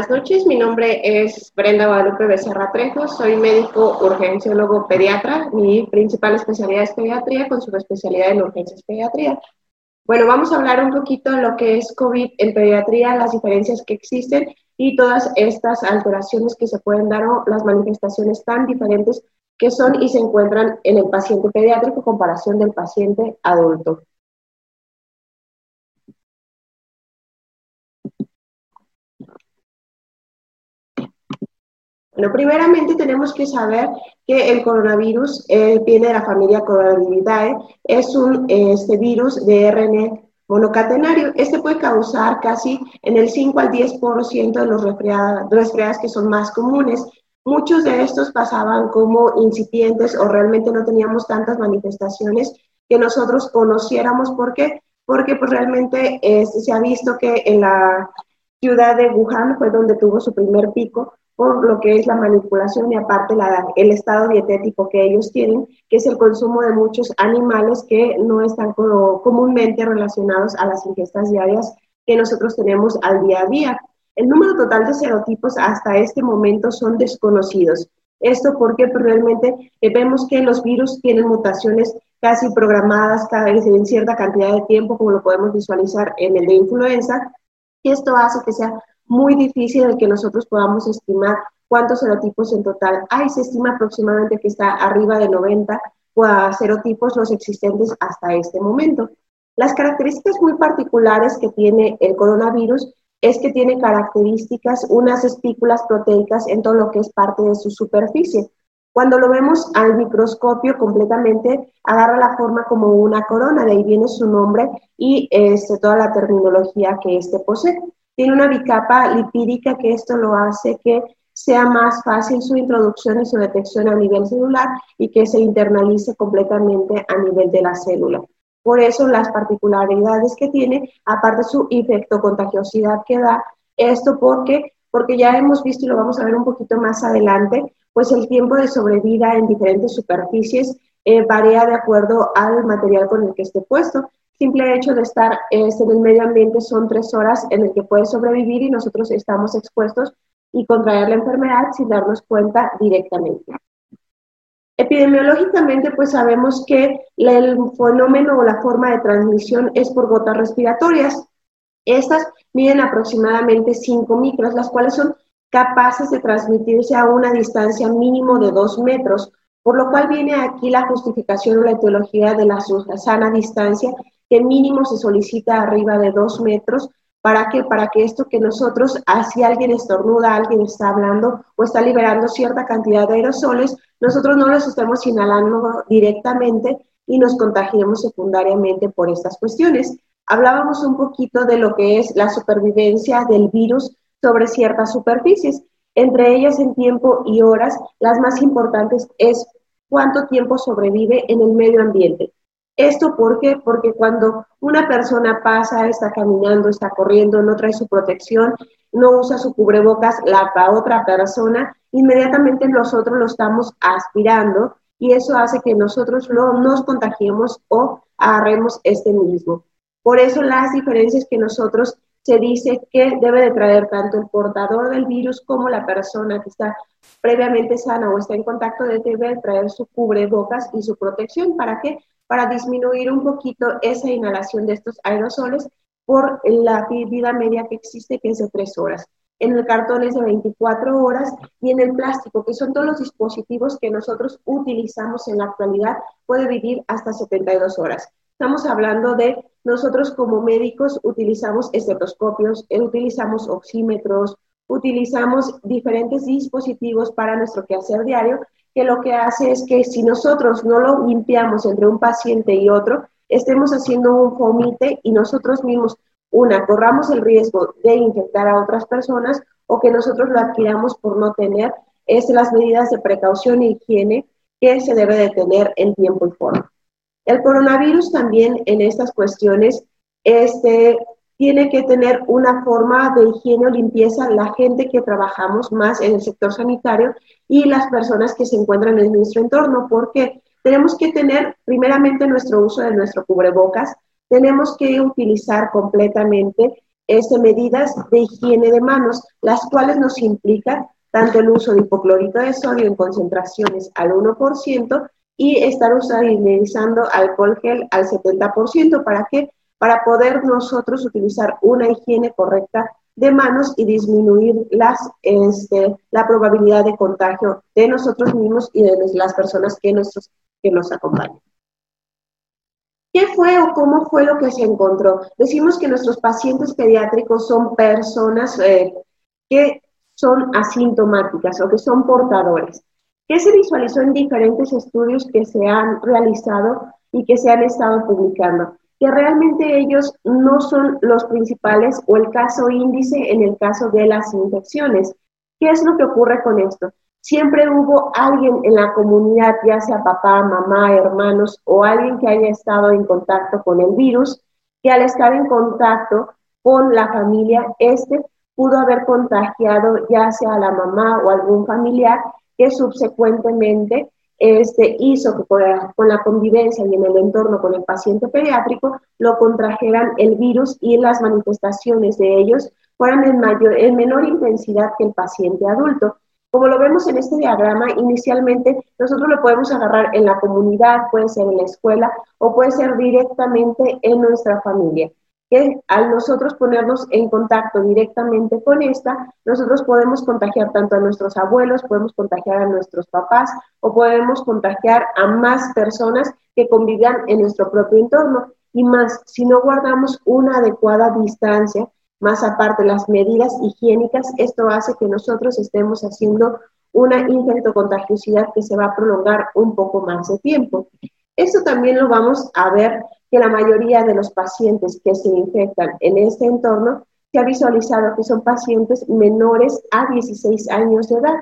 Buenas noches. Mi nombre es Brenda Guadalupe Becerra Trejo. Soy médico urgenciólogo pediatra. Mi principal especialidad es pediatría con subespecialidad en urgencias pediatría. Bueno, vamos a hablar un poquito de lo que es COVID en pediatría, las diferencias que existen y todas estas alteraciones que se pueden dar o las manifestaciones tan diferentes que son y se encuentran en el paciente pediátrico en comparación del paciente adulto. Bueno, primeramente tenemos que saber que el coronavirus eh, viene de la familia Coronaviridae, es un este virus de RNA monocatenario. Este puede causar casi en el 5 al 10% de los resfriados que son más comunes. Muchos de estos pasaban como incipientes o realmente no teníamos tantas manifestaciones que nosotros conociéramos. ¿Por qué? Porque pues, realmente este, se ha visto que en la ciudad de Wuhan fue donde tuvo su primer pico, por lo que es la manipulación y aparte la, el estado dietético que ellos tienen, que es el consumo de muchos animales que no están comúnmente relacionados a las ingestas diarias que nosotros tenemos al día a día. El número total de serotipos hasta este momento son desconocidos. Esto porque pues, realmente eh, vemos que los virus tienen mutaciones casi programadas cada vez en cierta cantidad de tiempo, como lo podemos visualizar en el de influenza, y esto hace que sea muy difícil el que nosotros podamos estimar cuántos serotipos en total hay. Se estima aproximadamente que está arriba de 90 serotipos los existentes hasta este momento. Las características muy particulares que tiene el coronavirus es que tiene características, unas espículas proteicas en todo lo que es parte de su superficie. Cuando lo vemos al microscopio completamente, agarra la forma como una corona, de ahí viene su nombre y este, toda la terminología que éste posee. Tiene una bicapa lipídica que esto lo hace que sea más fácil su introducción y su detección a nivel celular y que se internalice completamente a nivel de la célula. Por eso las particularidades que tiene, aparte su contagiosidad que da, esto porque, porque ya hemos visto y lo vamos a ver un poquito más adelante, pues el tiempo de sobrevida en diferentes superficies eh, varía de acuerdo al material con el que esté puesto simple hecho de estar este, en el medio ambiente son tres horas en el que puede sobrevivir y nosotros estamos expuestos y contraer la enfermedad sin darnos cuenta directamente. Epidemiológicamente, pues sabemos que el fenómeno o la forma de transmisión es por gotas respiratorias. Estas miden aproximadamente 5 micros, las cuales son capaces de transmitirse a una distancia mínimo de 2 metros, por lo cual viene aquí la justificación o la etiología de la sana distancia que mínimo se solicita arriba de dos metros. ¿Para que Para que esto que nosotros, si alguien estornuda, alguien está hablando o está liberando cierta cantidad de aerosoles, nosotros no los estemos inhalando directamente y nos contagiemos secundariamente por estas cuestiones. Hablábamos un poquito de lo que es la supervivencia del virus sobre ciertas superficies, entre ellas en tiempo y horas, las más importantes es cuánto tiempo sobrevive en el medio ambiente. ¿Esto por qué? Porque cuando una persona pasa, está caminando, está corriendo, no trae su protección, no usa su cubrebocas, la, otra persona, inmediatamente nosotros lo estamos aspirando y eso hace que nosotros no nos contagiemos o agarremos este mismo. Por eso las diferencias que nosotros se dice que debe de traer tanto el portador del virus como la persona que está previamente sana o está en contacto debe traer su cubrebocas y su protección. ¿Para qué? Para disminuir un poquito esa inhalación de estos aerosoles por la vida media que existe, que es de 3 horas. En el cartón es de 24 horas y en el plástico, que son todos los dispositivos que nosotros utilizamos en la actualidad, puede vivir hasta 72 horas. Estamos hablando de nosotros como médicos utilizamos estetoscopios, utilizamos oxímetros, utilizamos diferentes dispositivos para nuestro quehacer diario que lo que hace es que si nosotros no lo limpiamos entre un paciente y otro, estemos haciendo un fomite y nosotros mismos, una, corramos el riesgo de infectar a otras personas o que nosotros lo adquiramos por no tener, es las medidas de precaución e higiene que se debe de tener en tiempo y forma. El coronavirus también en estas cuestiones este, tiene que tener una forma de higiene o limpieza la gente que trabajamos más en el sector sanitario y las personas que se encuentran en nuestro entorno, porque tenemos que tener primeramente nuestro uso de nuestro cubrebocas, tenemos que utilizar completamente este, medidas de higiene de manos, las cuales nos implican tanto el uso de hipoclorito de sodio en concentraciones al 1% y estar utilizando alcohol gel al 70%. ¿Para qué? Para poder nosotros utilizar una higiene correcta de manos y disminuir las, este, la probabilidad de contagio de nosotros mismos y de las personas que, que nos acompañan. ¿Qué fue o cómo fue lo que se encontró? Decimos que nuestros pacientes pediátricos son personas eh, que son asintomáticas o que son portadores. ¿Qué se visualizó en diferentes estudios que se han realizado y que se han estado publicando? Que realmente ellos no son los principales o el caso índice en el caso de las infecciones. ¿Qué es lo que ocurre con esto? Siempre hubo alguien en la comunidad, ya sea papá, mamá, hermanos o alguien que haya estado en contacto con el virus, que al estar en contacto con la familia, este pudo haber contagiado ya sea a la mamá o algún familiar que subsecuentemente este, hizo que con la, convivencia y en el entorno con el paciente pediátrico lo contrajeran el virus y las manifestaciones de ellos fueran en, mayor, en menor intensidad que el paciente adulto. Como lo vemos en este diagrama, inicialmente nosotros lo podemos agarrar en la comunidad, puede ser en la escuela o puede ser directamente en nuestra familia que al nosotros ponernos en contacto directamente con esta, nosotros podemos contagiar tanto a nuestros abuelos, podemos contagiar a nuestros papás o podemos contagiar a más personas que convivan en nuestro propio entorno. Y más, si no guardamos una adecuada distancia, más aparte las medidas higiénicas, esto hace que nosotros estemos haciendo una infectocontagiosidad que se va a prolongar un poco más de tiempo. Esto también lo vamos a ver que la mayoría de los pacientes que se infectan en este entorno se ha visualizado que son pacientes menores a 16 años de edad.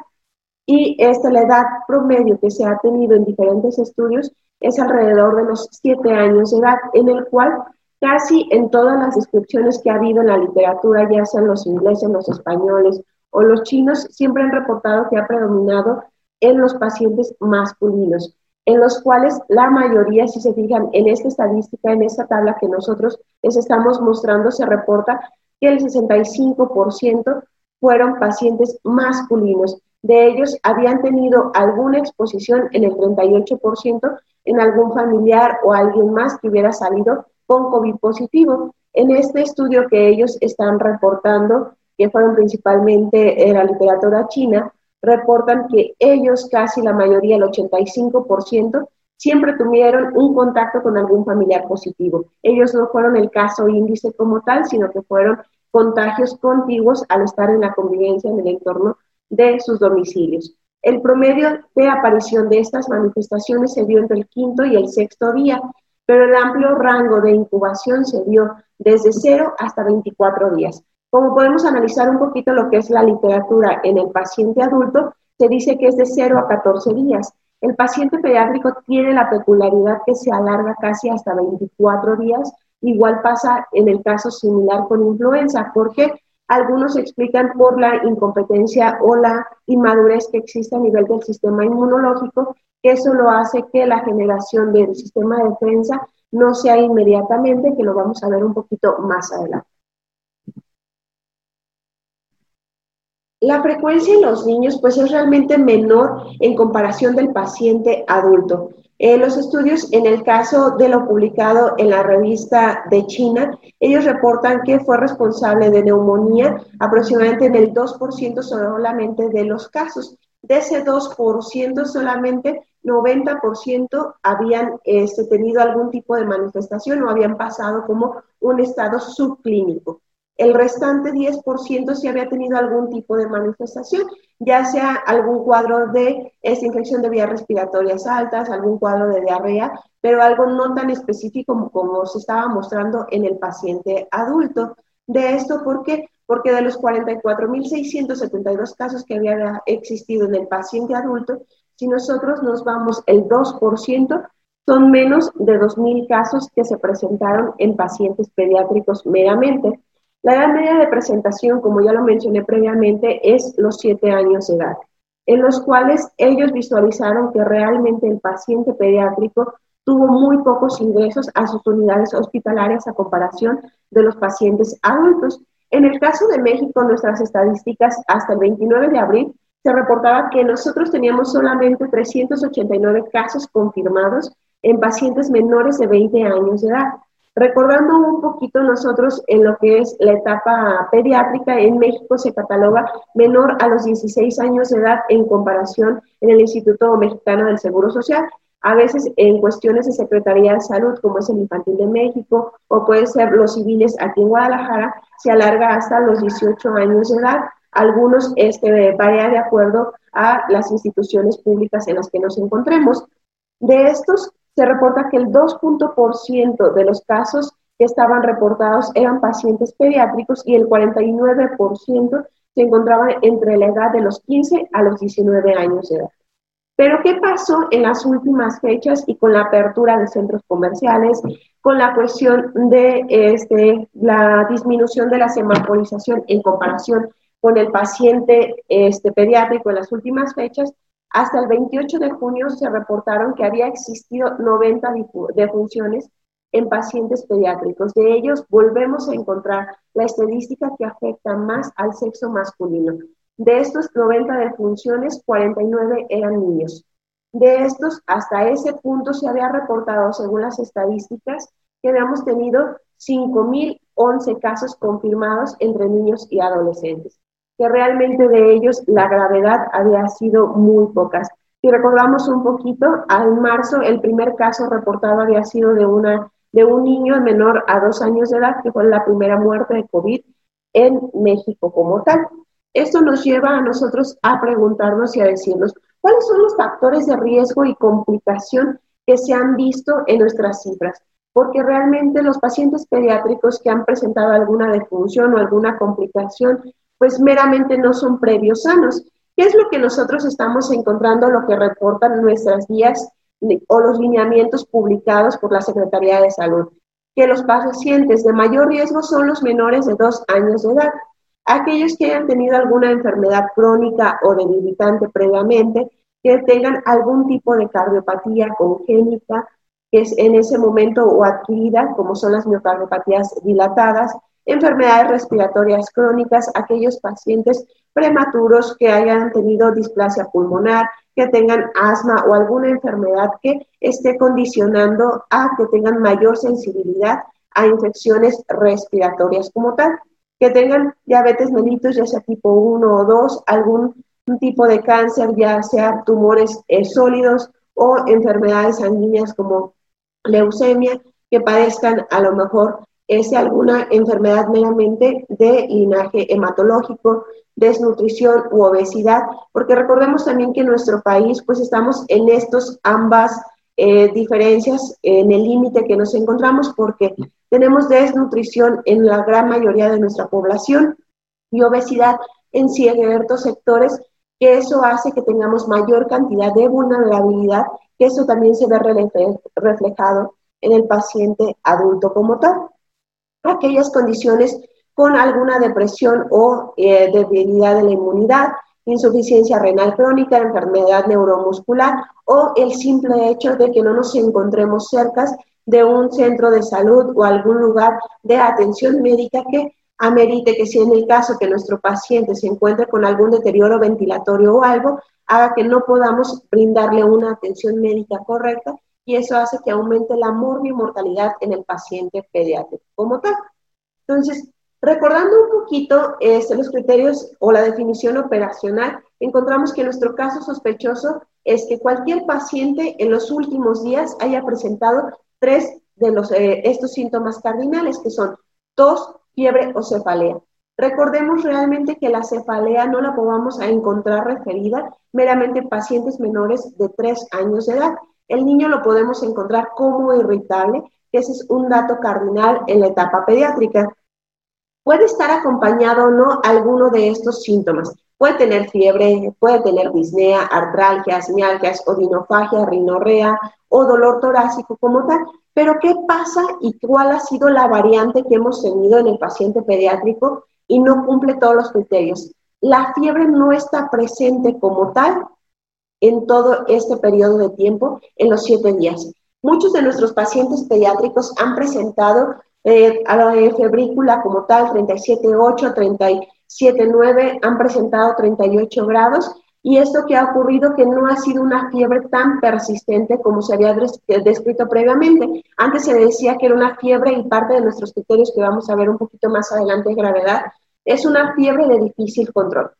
Y esta, la edad promedio que se ha tenido en diferentes estudios es alrededor de los 7 años de edad, en el cual casi en todas las descripciones que ha habido en la literatura, ya sean los ingleses, los españoles o los chinos, siempre han reportado que ha predominado en los pacientes masculinos en los cuales la mayoría, si se fijan en esta estadística, en esta tabla que nosotros les estamos mostrando, se reporta que el 65% fueron pacientes masculinos. De ellos habían tenido alguna exposición en el 38% en algún familiar o alguien más que hubiera salido con COVID positivo. En este estudio que ellos están reportando, que fueron principalmente en la literatura china, reportan que ellos, casi la mayoría, el 85%, siempre tuvieron un contacto con algún familiar positivo. Ellos no fueron el caso índice como tal, sino que fueron contagios contiguos al estar en la convivencia en el entorno de sus domicilios. El promedio de aparición de estas manifestaciones se dio entre el quinto y el sexto día, pero el amplio rango de incubación se dio desde 0 hasta 24 días. Como podemos analizar un poquito lo que es la literatura en el paciente adulto, se dice que es de 0 a 14 días. El paciente pediátrico tiene la peculiaridad que se alarga casi hasta 24 días. Igual pasa en el caso similar con influenza, porque algunos explican por la incompetencia o la inmadurez que existe a nivel del sistema inmunológico, eso lo hace que la generación del sistema de defensa no sea inmediatamente, que lo vamos a ver un poquito más adelante. La frecuencia en los niños pues es realmente menor en comparación del paciente adulto. Eh, los estudios en el caso de lo publicado en la revista de China, ellos reportan que fue responsable de neumonía aproximadamente en el 2% solamente de los casos. De ese 2% solamente 90% habían este, tenido algún tipo de manifestación o habían pasado como un estado subclínico. El restante 10% si había tenido algún tipo de manifestación, ya sea algún cuadro de esta infección de vías respiratorias altas, algún cuadro de diarrea, pero algo no tan específico como, se estaba mostrando en el paciente adulto. De esto porque porque de los 44.672 casos que había existido en el paciente adulto, si nosotros nos vamos el 2%, son menos de 2.000 casos que se presentaron en pacientes pediátricos meramente. La edad media de presentación, como ya lo mencioné previamente, es los 7 años de edad, en los cuales ellos visualizaron que realmente el paciente pediátrico tuvo muy pocos ingresos a sus unidades hospitalarias a comparación de los pacientes adultos. En el caso de México, nuestras estadísticas hasta el 29 de abril se reportaba que nosotros teníamos solamente 389 casos confirmados en pacientes menores de 20 años de edad. Recordando un poquito nosotros en lo que es la etapa pediátrica, en México se cataloga menor a los 16 años de edad en comparación en el Instituto Mexicano del Seguro Social. A veces en cuestiones de Secretaría de Salud, como es el Infantil de México, o puede ser los civiles aquí en Guadalajara, se alarga hasta los 18 años de edad. Algunos este, varía de acuerdo a las instituciones públicas en las que nos encontremos. De estos, se reporta que el 2% de los casos que estaban reportados eran pacientes pediátricos y el 49% se encontraban entre la edad de los 15 a los 19 años de edad. Pero ¿qué pasó en las últimas fechas y con la apertura de centros comerciales, con la cuestión de este, la disminución de la semaforización en comparación con el paciente este, pediátrico en las últimas fechas? Hasta el 28 de junio se reportaron que había existido 90 defunciones en pacientes pediátricos. De ellos volvemos a encontrar la estadística que afecta más al sexo masculino. De estos 90 defunciones, 49 eran niños. De estos, hasta ese punto se había reportado, según las estadísticas, que habíamos tenido 5.011 casos confirmados entre niños y adolescentes que realmente de ellos la gravedad había sido muy pocas. Si recordamos un poquito, al marzo el primer caso reportado había sido de, una, de un niño menor a dos años de edad, que fue la primera muerte de COVID en México como tal. Esto nos lleva a nosotros a preguntarnos y a decirnos, ¿cuáles son los factores de riesgo y complicación que se han visto en nuestras cifras? Porque realmente los pacientes pediátricos que han presentado alguna defunción o alguna complicación pues meramente no son previos sanos. ¿Qué es lo que nosotros estamos encontrando, lo que reportan nuestras guías o los lineamientos publicados por la Secretaría de Salud? Que los pacientes de mayor riesgo son los menores de dos años de edad. Aquellos que hayan tenido alguna enfermedad crónica o debilitante previamente, que tengan algún tipo de cardiopatía congénita, que es en ese momento o adquirida, como son las miocardiopatías dilatadas, enfermedades respiratorias crónicas, aquellos pacientes prematuros que hayan tenido displasia pulmonar, que tengan asma o alguna enfermedad que esté condicionando a que tengan mayor sensibilidad a infecciones respiratorias como tal, que tengan diabetes mellitus, ya sea tipo 1 o 2, algún tipo de cáncer, ya sea tumores eh, sólidos o enfermedades sanguíneas como leucemia, que padezcan a lo mejor es alguna enfermedad meramente de linaje hematológico, desnutrición u obesidad, porque recordemos también que en nuestro país pues estamos en estos ambas eh, diferencias en el límite que nos encontramos porque tenemos desnutrición en la gran mayoría de nuestra población y obesidad en ciertos sectores, que eso hace que tengamos mayor cantidad de vulnerabilidad, que eso también se ve reflejado en el paciente adulto como tal aquellas condiciones con alguna depresión o eh, debilidad de la inmunidad, insuficiencia renal crónica, enfermedad neuromuscular o el simple hecho de que no nos encontremos cerca de un centro de salud o algún lugar de atención médica que amerite que si en el caso que nuestro paciente se encuentre con algún deterioro ventilatorio o algo, haga que no podamos brindarle una atención médica correcta y eso hace que aumente la mortalidad en el paciente pediátrico como tal. Entonces, recordando un poquito este, los criterios o la definición operacional, encontramos que nuestro caso sospechoso es que cualquier paciente en los últimos días haya presentado tres de los, eh, estos síntomas cardinales, que son tos, fiebre o cefalea. Recordemos realmente que la cefalea no la podamos encontrar referida meramente en pacientes menores de 3 años de edad. El niño lo podemos encontrar como irritable, que ese es un dato cardinal en la etapa pediátrica. puede estar acompañado o no alguno de estos síntomas. Puede tener fiebre, puede tener disnea, artralgias, mialgias, odinofagia, rinorrea o dolor torácico como tal. Pero ¿qué pasa y cuál ha sido la variante que hemos tenido en el paciente pediátrico y no cumple todos los criterios? La fiebre no está presente como tal en todo este periodo de tiempo, en los siete días. Muchos de nuestros pacientes pediátricos han presentado eh, a la febrícula como tal, 37.8, 37.9, han presentado 38 grados. Y esto que ha ocurrido que no ha sido una fiebre tan persistente como se había descrito previamente. Antes se decía que era una fiebre y parte de nuestros criterios que vamos a ver un poquito más adelante de gravedad, es una fiebre de difícil control.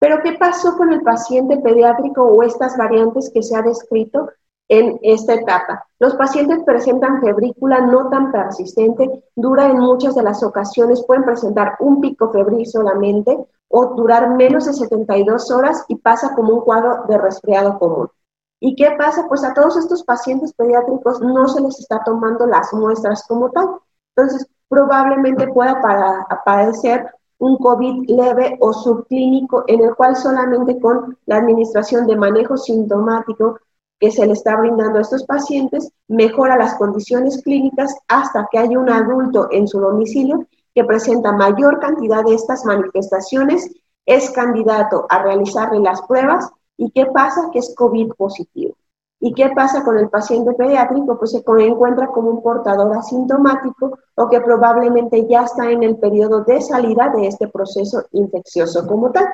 Pero ¿qué pasó con el paciente pediátrico o estas variantes que se ha descrito en esta etapa? Los pacientes presentan febrícula no tan persistente, dura en muchas de las ocasiones, pueden presentar un pico febril solamente o durar menos de 72 horas y pasa como un cuadro de resfriado común. ¿Y qué pasa? Pues a todos estos pacientes pediátricos no se les está tomando las muestras como tal. Entonces, probablemente pueda aparecer un COVID leve o subclínico en el cual solamente con la administración de manejo sintomático que se le está brindando a estos pacientes mejora las condiciones clínicas hasta que haya un adulto en su domicilio que presenta mayor cantidad de estas manifestaciones, es candidato a realizarle las pruebas y qué pasa que es COVID positivo. ¿Y qué pasa con el paciente pediátrico? Pues se encuentra como un portador asintomático o que probablemente ya está en el periodo de salida de este proceso infeccioso como tal.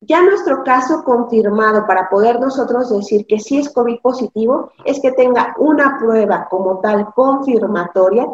Ya nuestro caso confirmado para poder nosotros decir que sí es COVID positivo es que tenga una prueba como tal confirmatoria,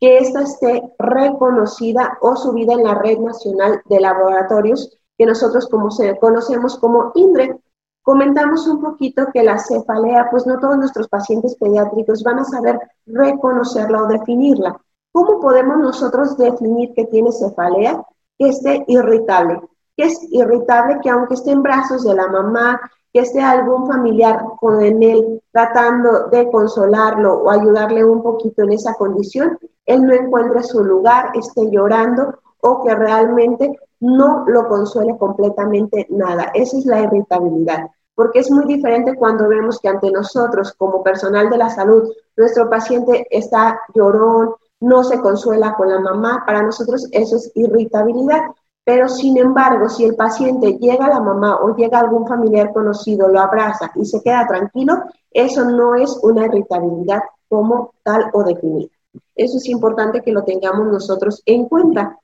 que ésta esté reconocida o subida en la red nacional de laboratorios que nosotros como se, conocemos como INDRE, comentamos un poquito que la cefalea, pues no todos nuestros pacientes pediátricos van a saber reconocerla o definirla. ¿Cómo podemos nosotros definir que tiene cefalea? Que esté irritable. Que es irritable que aunque esté en brazos de la mamá, que esté algún familiar con él tratando de consolarlo o ayudarle un poquito en esa condición, él no encuentre su lugar, esté llorando o que realmente no lo consuele completamente nada. Esa es la irritabilidad porque es muy diferente cuando vemos que ante nosotros, como personal de la salud, nuestro paciente está llorón, no se consuela con la mamá, para nosotros eso es irritabilidad. Pero sin embargo, si el paciente llega a la mamá o llega a algún familiar conocido, lo abraza y se queda tranquilo, eso no es una irritabilidad como tal o definida. Eso es importante que lo tengamos nosotros en cuenta.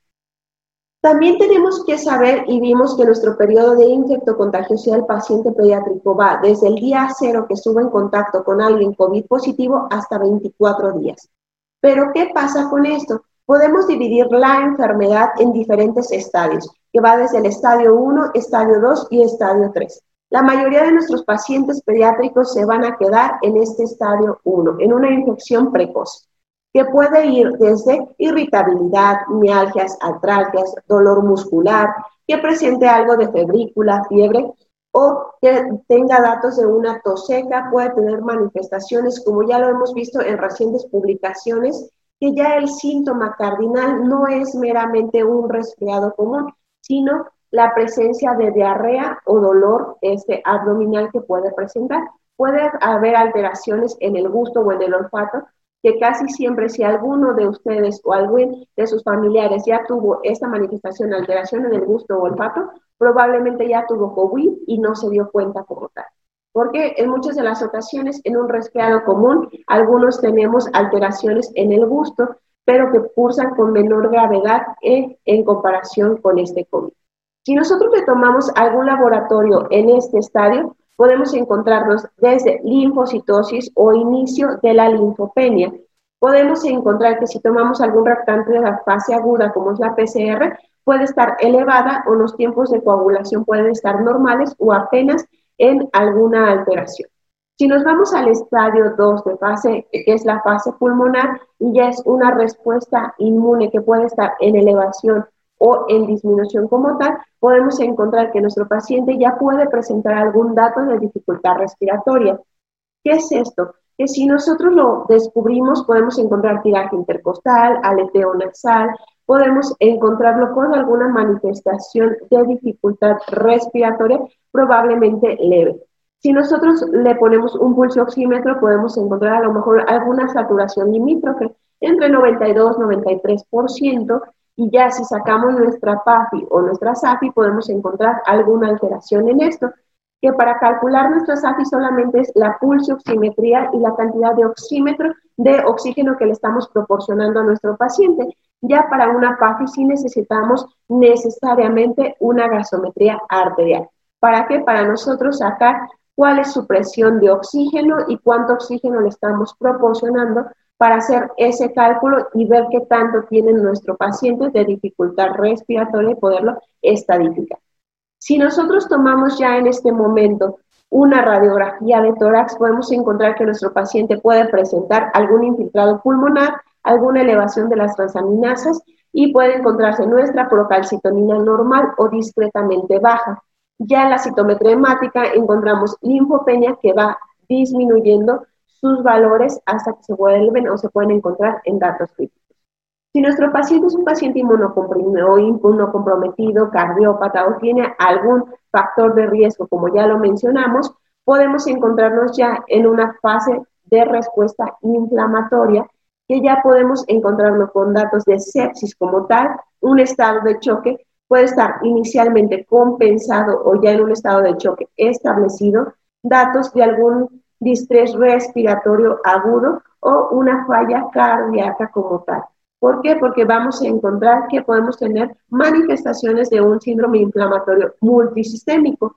También tenemos que saber y vimos que nuestro periodo de infectocontagiosidad del paciente pediátrico va desde el día cero que estuvo en contacto con alguien COVID positivo hasta 24 días. Pero ¿qué pasa con esto? Podemos dividir la enfermedad en diferentes estadios, que va desde el estadio 1, estadio 2 y estadio 3. La mayoría de nuestros pacientes pediátricos se van a quedar en este estadio 1, en una infección precoz que puede ir desde irritabilidad, mialgias, artralgias, dolor muscular, que presente algo de febrícula, fiebre, o que tenga datos de una tos seca, puede tener manifestaciones, como ya lo hemos visto en recientes publicaciones, que ya el síntoma cardinal no es meramente un resfriado común, sino la presencia de diarrea o dolor este, abdominal que puede presentar. Puede haber alteraciones en el gusto o en el olfato, que casi siempre si alguno de ustedes o algún de sus familiares ya tuvo esta manifestación, alteración en el gusto o olfato, probablemente ya tuvo COVID y no se dio cuenta como tal. Porque en muchas de las ocasiones, en un resfriado común, algunos tenemos alteraciones en el gusto, pero que cursan con menor gravedad en, en comparación con este COVID. Si nosotros le tomamos algún laboratorio en este estadio, podemos encontrarnos desde linfocitosis o inicio de la linfopenia. Podemos encontrar que si tomamos algún reactante de la fase aguda, como es la PCR, puede estar elevada o los tiempos de coagulación pueden estar normales o apenas en alguna alteración. Si nos vamos al estadio 2 de fase, que es la fase pulmonar, y ya es una respuesta inmune que puede estar en elevación o en disminución como tal, podemos encontrar que nuestro paciente ya puede presentar algún dato de dificultad respiratoria. ¿Qué es esto? Que si nosotros lo descubrimos, podemos encontrar tiraje intercostal, aleteo nasal, podemos encontrarlo con alguna manifestación de dificultad respiratoria, probablemente leve. Si nosotros le ponemos un pulso oxímetro, podemos encontrar a lo mejor alguna saturación limítrofe entre 92 y 93%, y ya si sacamos nuestra PAFI o nuestra SAFI, podemos encontrar alguna alteración en esto, que para calcular nuestra SAFI solamente es la pulso oximetría y la cantidad de oxímetro de oxígeno que le estamos proporcionando a nuestro paciente. Ya para una PAFI sí necesitamos necesariamente una gasometría arterial. ¿Para qué? Para nosotros sacar cuál es su presión de oxígeno y cuánto oxígeno le estamos proporcionando para hacer ese cálculo y ver qué tanto tiene nuestro paciente de dificultad respiratoria y poderlo estadificar. Si nosotros tomamos ya en este momento una radiografía de tórax, podemos encontrar que nuestro paciente puede presentar algún infiltrado pulmonar, alguna elevación de las transaminasas y puede encontrarse nuestra procalcitonina normal o discretamente baja. Ya en la citometría hemática encontramos linfopenia que va disminuyendo sus valores hasta que se vuelven o se pueden encontrar en datos críticos. Si nuestro paciente es un paciente inmunocomprimido inmunocomprometido, cardiópata o tiene algún factor de riesgo, como ya lo mencionamos, podemos encontrarnos ya en una fase de respuesta inflamatoria que ya podemos encontrarnos con datos de sepsis como tal, un estado de choque puede estar inicialmente compensado o ya en un estado de choque establecido, datos de algún distrés respiratorio agudo o una falla cardíaca como tal. ¿Por qué? Porque vamos a encontrar que podemos tener manifestaciones de un síndrome inflamatorio multisistémico.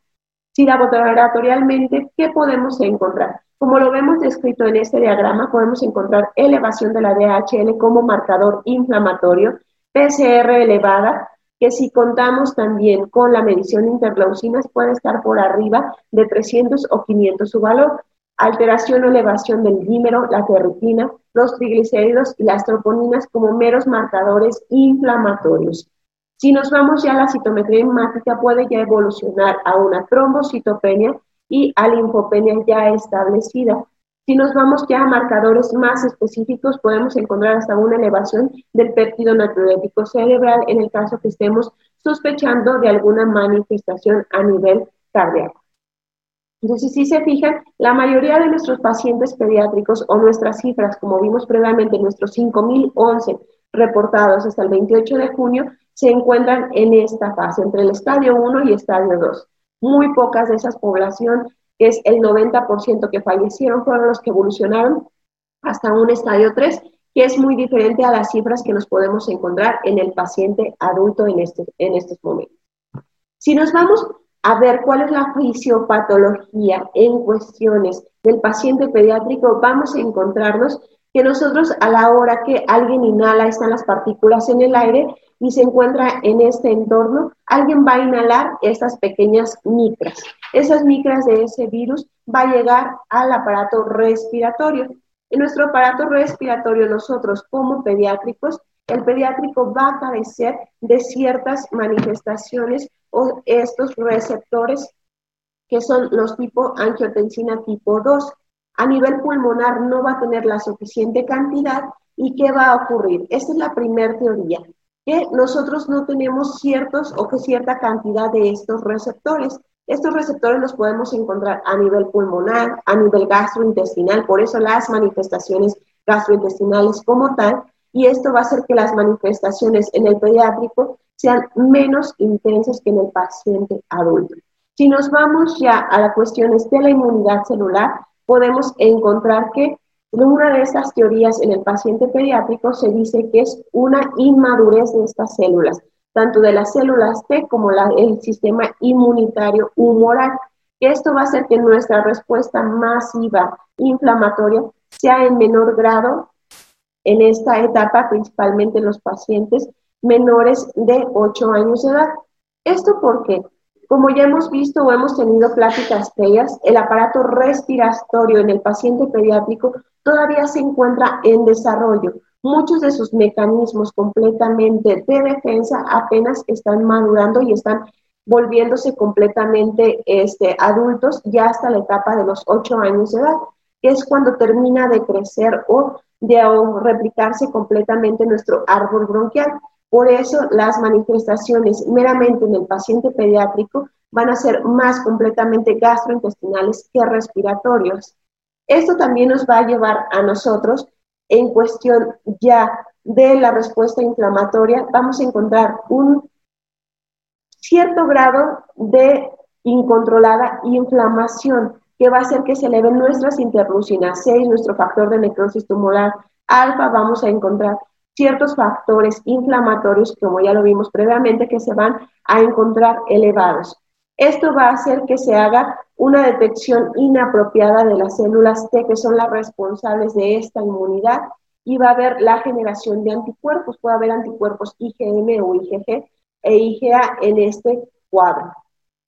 Si laboratorialmente, ¿qué podemos encontrar? Como lo vemos descrito en este diagrama, podemos encontrar elevación de la DHL como marcador inflamatorio, PCR elevada, que si contamos también con la medición interleucinas puede estar por arriba de 300 o 500 su valor alteración o elevación del dímero, la ferritina, los triglicéridos y las troponinas como meros marcadores inflamatorios. Si nos vamos ya a la citometría hemática, puede ya evolucionar a una trombocitopenia y a linfopenia ya establecida. Si nos vamos ya a marcadores más específicos, podemos encontrar hasta una elevación del péptido natriurético cerebral en el caso que estemos sospechando de alguna manifestación a nivel cardíaco. Entonces, si se fijan, la mayoría de nuestros pacientes pediátricos o nuestras cifras, como vimos previamente, nuestros 5.011 reportados hasta el 28 de junio, se encuentran en esta fase, entre el estadio 1 y estadio 2. Muy pocas de esas población, que es el 90% que fallecieron, fueron los que evolucionaron hasta un estadio 3, que es muy diferente a las cifras que nos podemos encontrar en el paciente adulto en, este, en estos momentos. Si nos vamos a ver cuál es la fisiopatología en cuestiones del paciente pediátrico, vamos a encontrarnos que nosotros a la hora que alguien inhala, están las partículas en el aire y se encuentra en este entorno, alguien va a inhalar estas pequeñas micras. Esas micras de ese virus va a llegar al aparato respiratorio. En nuestro aparato respiratorio, nosotros como pediátricos, el pediátrico va a carecer de ciertas manifestaciones estos receptores que son los tipo angiotensina tipo 2. A nivel pulmonar no va a tener la suficiente cantidad y ¿qué va a ocurrir? Esta es la primera teoría, que nosotros no tenemos ciertos o que cierta cantidad de estos receptores. Estos receptores los podemos encontrar a nivel pulmonar, a nivel gastrointestinal, por eso las manifestaciones gastrointestinales como tal, y esto va a hacer que las manifestaciones en el pediátrico sean menos intensas que en el paciente adulto. Si nos vamos ya a las cuestiones de la inmunidad celular, podemos encontrar que una de estas teorías en el paciente pediátrico se dice que es una inmadurez de estas células, tanto de las células T como la, el sistema inmunitario humoral. Esto va a hacer que nuestra respuesta masiva inflamatoria sea en menor grado en esta etapa, principalmente en los pacientes menores de 8 años de edad. ¿Esto porque Como ya hemos visto o hemos tenido pláticas previas, el aparato respiratorio en el paciente pediátrico todavía se encuentra en desarrollo. Muchos de sus mecanismos completamente de defensa apenas están madurando y están volviéndose completamente este, adultos ya hasta la etapa de los 8 años de edad, que es cuando termina de crecer o de replicarse completamente nuestro árbol bronquial. Por eso las manifestaciones meramente en el paciente pediátrico van a ser más completamente gastrointestinales que respiratorios. Esto también nos va a llevar a nosotros en cuestión ya de la respuesta inflamatoria, vamos a encontrar un cierto grado de incontrolada inflamación que va a hacer que se eleven nuestras interleucinas 6, nuestro factor de necrosis tumoral alfa, vamos a encontrar ciertos factores inflamatorios, como ya lo vimos previamente, que se van a encontrar elevados. Esto va a hacer que se haga una detección inapropiada de las células T, que son las responsables de esta inmunidad, y va a haber la generación de anticuerpos. Puede haber anticuerpos IgM o IgG e IgA en este cuadro.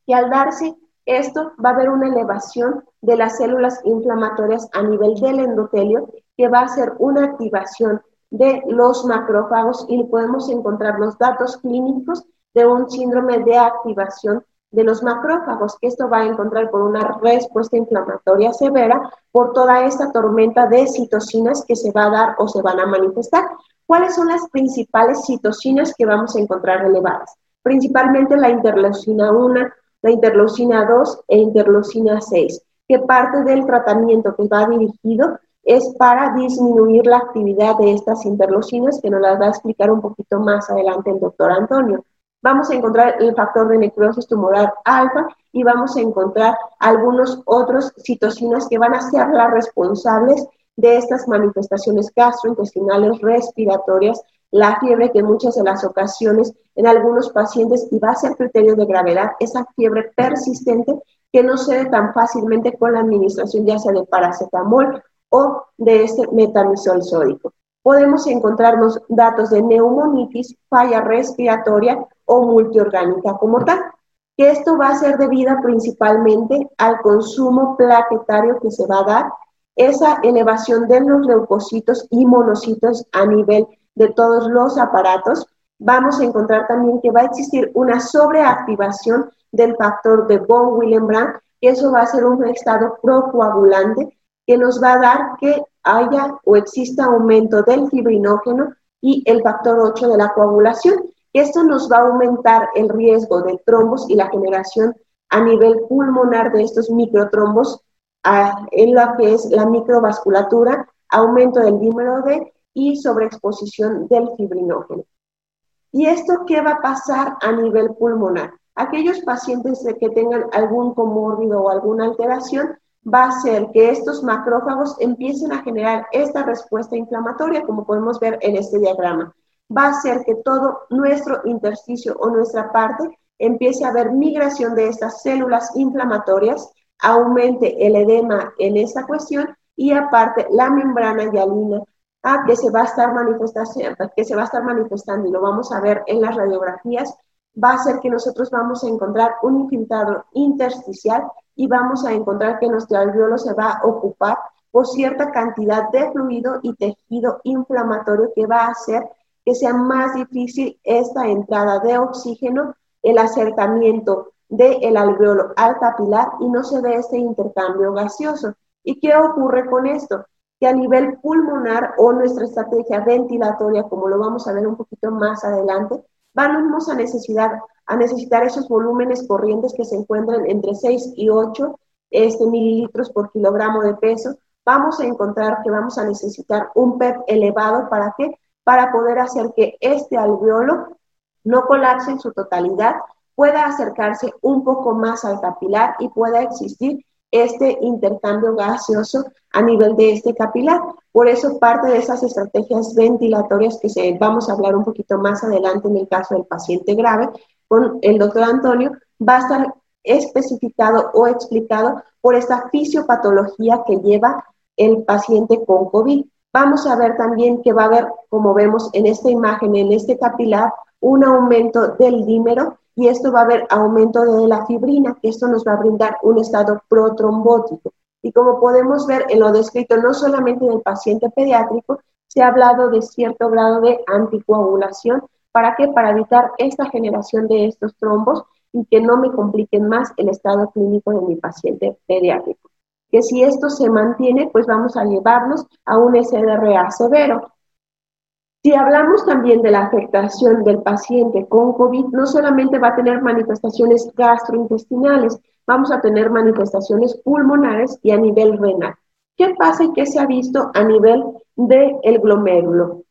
Y al darse esto, va a haber una elevación de las células inflamatorias a nivel del endotelio, que va a hacer una activación de los macrófagos y podemos encontrar los datos clínicos de un síndrome de activación de los macrófagos, que esto va a encontrar por una respuesta inflamatoria severa por toda esta tormenta de citocinas que se va a dar o se van a manifestar. ¿Cuáles son las principales citocinas que vamos a encontrar elevadas? Principalmente la interleucina 1, la interleucina 2 e interleucina 6, que parte del tratamiento que va dirigido es para disminuir la actividad de estas interleucinas, que nos las va a explicar un poquito más adelante el doctor Antonio. Vamos a encontrar el factor de necrosis tumoral alfa y vamos a encontrar algunos otros citocinas que van a ser las responsables de estas manifestaciones gastrointestinales respiratorias, la fiebre que en muchas de las ocasiones en algunos pacientes y va a ser criterio de gravedad, esa fiebre persistente que no cede tan fácilmente con la administración ya sea de paracetamol o de este metamisol sódico podemos encontrarnos datos de neumonitis, falla respiratoria o multiorgánica como tal. Que esto va a ser debida principalmente al consumo plaquetario que se va a dar, esa elevación de los leucocitos y monocitos a nivel de todos los aparatos. Vamos a encontrar también que va a existir una sobreactivación del factor de von Willebrand, que eso va a ser un estado procoagulante que nos va a dar que haya o exista aumento del fibrinógeno y el factor 8 de la coagulación. Esto nos va a aumentar el riesgo de trombos y la generación a nivel pulmonar de estos microtrombos en lo que es la microvasculatura, aumento del dímero D y sobreexposición del fibrinógeno. ¿Y esto qué va a pasar a nivel pulmonar? Aquellos pacientes que tengan algún comórbido o alguna alteración va a hacer que estos macrófagos empiecen a generar esta respuesta inflamatoria, como podemos ver en este diagrama. Va a hacer que todo nuestro intersticio o nuestra parte empiece a haber migración de estas células inflamatorias, aumente el edema en esta cuestión y aparte la membrana hialina ah, que a que se va a estar manifestando y lo vamos a ver en las radiografías, va a hacer que nosotros vamos a encontrar un infiltrado intersticial y vamos a encontrar que nuestro alveolo se va a ocupar por cierta cantidad de fluido y tejido inflamatorio que va a hacer que sea más difícil esta entrada de oxígeno, el acercamiento del alveolo al capilar y no se ve este intercambio gaseoso. ¿Y qué ocurre con esto? Que a nivel pulmonar o nuestra estrategia ventilatoria, como lo vamos a ver un poquito más adelante, vamos a necesitar, esos volúmenes corrientes que se encuentran entre 6 y 8 este, mililitros por kilogramo de peso. Vamos a encontrar que vamos a necesitar un PEP elevado. ¿Para qué? Para poder hacer que este alveolo no colapse en su totalidad, pueda acercarse un poco más al capilar y pueda existir este intercambio gaseoso a nivel de este capilar. Por eso parte de esas estrategias ventilatorias que se, vamos a hablar un poquito más adelante en el caso del paciente grave con el doctor Antonio, va a estar especificado o explicado por esta fisiopatología que lleva el paciente con COVID. Vamos a ver también que va a haber, como vemos en esta imagen, en este capilar, un aumento del dímero y esto va a haber aumento de la fibrina, que esto nos va a brindar un estado protrombótico. Y como podemos ver en lo descrito, no solamente en el paciente pediátrico, se ha hablado de cierto grado de anticoagulación. ¿Para qué? Para evitar esta generación de estos trombos y que no me compliquen más el estado clínico de mi paciente pediátrico. Que si esto se mantiene, pues vamos a llevarnos a un SDRA severo. Si hablamos también de la afectación del paciente con COVID, no solamente va a tener manifestaciones gastrointestinales, vamos a tener manifestaciones pulmonares y a nivel renal. ¿Qué pasa y qué se ha visto a nivel del el glomérulo?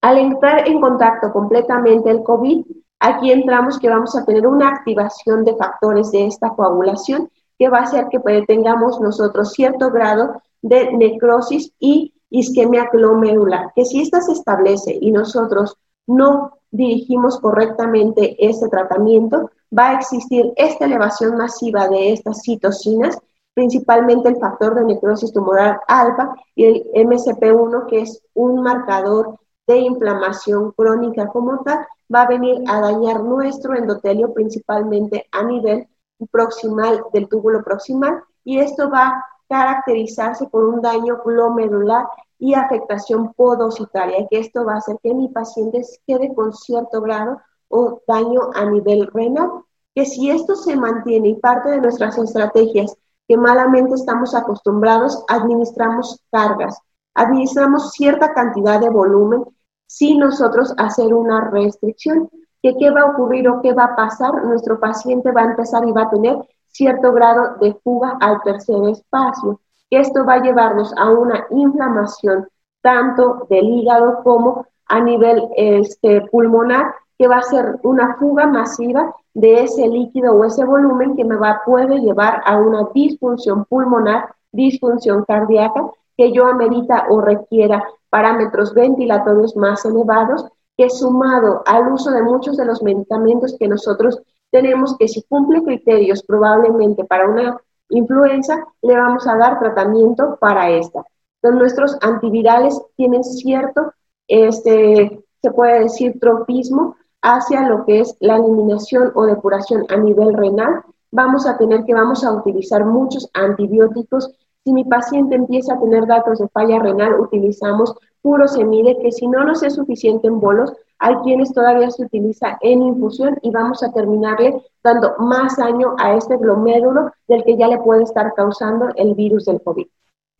Al entrar en contacto completamente el COVID, aquí entramos que vamos a tener una activación de factores de esta coagulación que va a hacer que tengamos nosotros cierto grado de necrosis y isquemia glomerular, que si esta se establece y nosotros no dirigimos correctamente este tratamiento, va a existir esta elevación masiva de estas citocinas, principalmente el factor de necrosis tumoral alfa y el MCP1, que es un marcador de inflamación crónica como tal, va a venir a dañar nuestro endotelio, principalmente a nivel proximal del túbulo proximal, y esto va caracterizarse por un daño glomerular y afectación podocitaria, que esto va a hacer que mi paciente quede con cierto grado o daño a nivel renal, que si esto se mantiene y parte de nuestras estrategias que malamente estamos acostumbrados, administramos cargas, administramos cierta cantidad de volumen sin nosotros hacer una restricción. ¿Que ¿Qué va a ocurrir o qué va a pasar? Nuestro paciente va a empezar y va a tener cierto grado de fuga al tercer espacio. Esto va a llevarnos a una inflamación tanto del hígado como a nivel este, pulmonar, que va a ser una fuga masiva de ese líquido o ese volumen que me va, puede llevar a una disfunción pulmonar, disfunción cardíaca, que yo amerita o requiera parámetros ventilatorios más elevados, que sumado al uso de muchos de los medicamentos que nosotros tenemos, que si cumple criterios probablemente para una influenza, le vamos a dar tratamiento para esta. Entonces, nuestros antivirales tienen cierto, este, se puede decir, tropismo hacia lo que es la eliminación o depuración a nivel renal. Vamos a tener que vamos a utilizar muchos antibióticos. Si mi paciente empieza a tener datos de falla renal, utilizamos puro semide, que si no nos es suficiente en bolos, hay quienes todavía se utiliza en infusión y vamos a terminarle dando más daño a este glomérulo del que ya le puede estar causando el virus del COVID.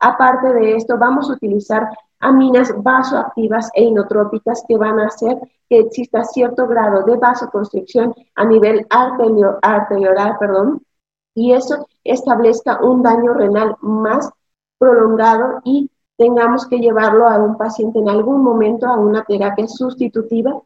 Aparte de esto, vamos a utilizar aminas vasoactivas e inotrópicas que van a hacer que exista cierto grado de vasoconstricción a nivel arterial, perdón, y eso establezca un daño renal más prolongado y tengamos que llevarlo a un paciente en algún momento a una terapia sustitutiva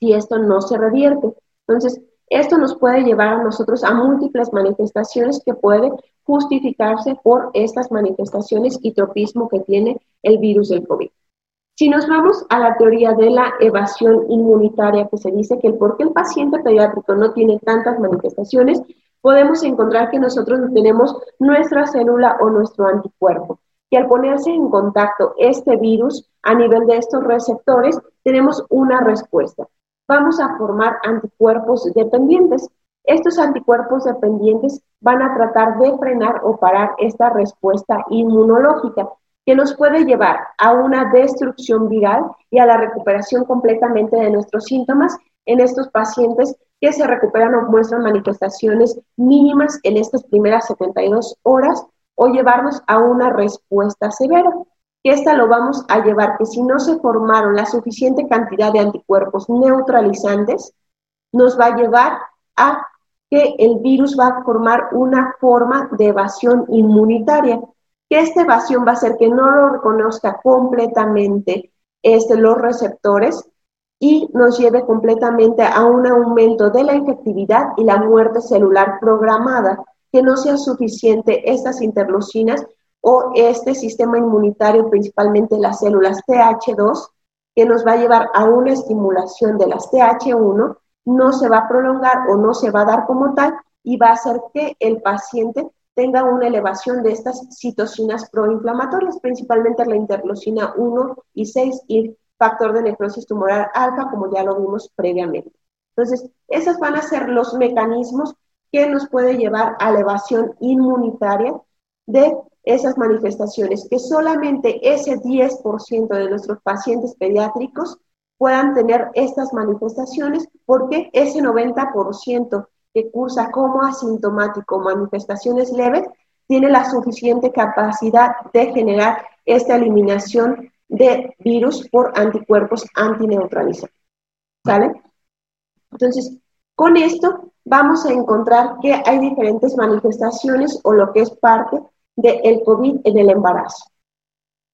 si esto no se revierte. Entonces, esto nos puede llevar a nosotros a múltiples manifestaciones que pueden justificarse por estas manifestaciones y tropismo que tiene el virus del COVID. Si nos vamos a la teoría de la evasión inmunitaria, que se dice que el por el paciente pediátrico no tiene tantas manifestaciones, podemos encontrar que nosotros tenemos nuestra célula o nuestro anticuerpo que al ponerse en contacto este virus a nivel de estos receptores, tenemos una respuesta. Vamos a formar anticuerpos dependientes. Estos anticuerpos dependientes van a tratar de frenar o parar esta respuesta inmunológica que nos puede llevar a una destrucción viral y a la recuperación completamente de nuestros síntomas en estos pacientes que se recuperan o muestran manifestaciones mínimas en estas primeras 72 horas o llevarnos a una respuesta severa. Que esta lo vamos a llevar que si no se formaron la suficiente cantidad de anticuerpos neutralizantes, nos va a llevar a que el virus va a formar una forma de evasión inmunitaria, que esta evasión va a hacer que no lo reconozca completamente este, los receptores y nos lleve completamente a un aumento de la infectividad y la muerte celular programada que no sea suficiente estas interleucinas o este sistema inmunitario, principalmente las células TH2, que nos va a llevar a una estimulación de las TH1, no se va a prolongar o no se va a dar como tal y va a hacer que el paciente tenga una elevación de estas citocinas proinflamatorias, principalmente la interleucina 1 y 6 y factor de necrosis tumoral alfa, como ya lo vimos previamente. Entonces, esos van a ser los mecanismos que nos puede llevar a la evasión inmunitaria de esas manifestaciones, que solamente ese 10% de nuestros pacientes pediátricos puedan tener estas manifestaciones, porque ese 90% que cursa como asintomático manifestaciones leves, tiene la suficiente capacidad de generar esta eliminación de virus por anticuerpos antineutralizantes. ¿Sale? Entonces, con esto vamos a encontrar que hay diferentes manifestaciones o lo que es parte del COVID en el embarazo.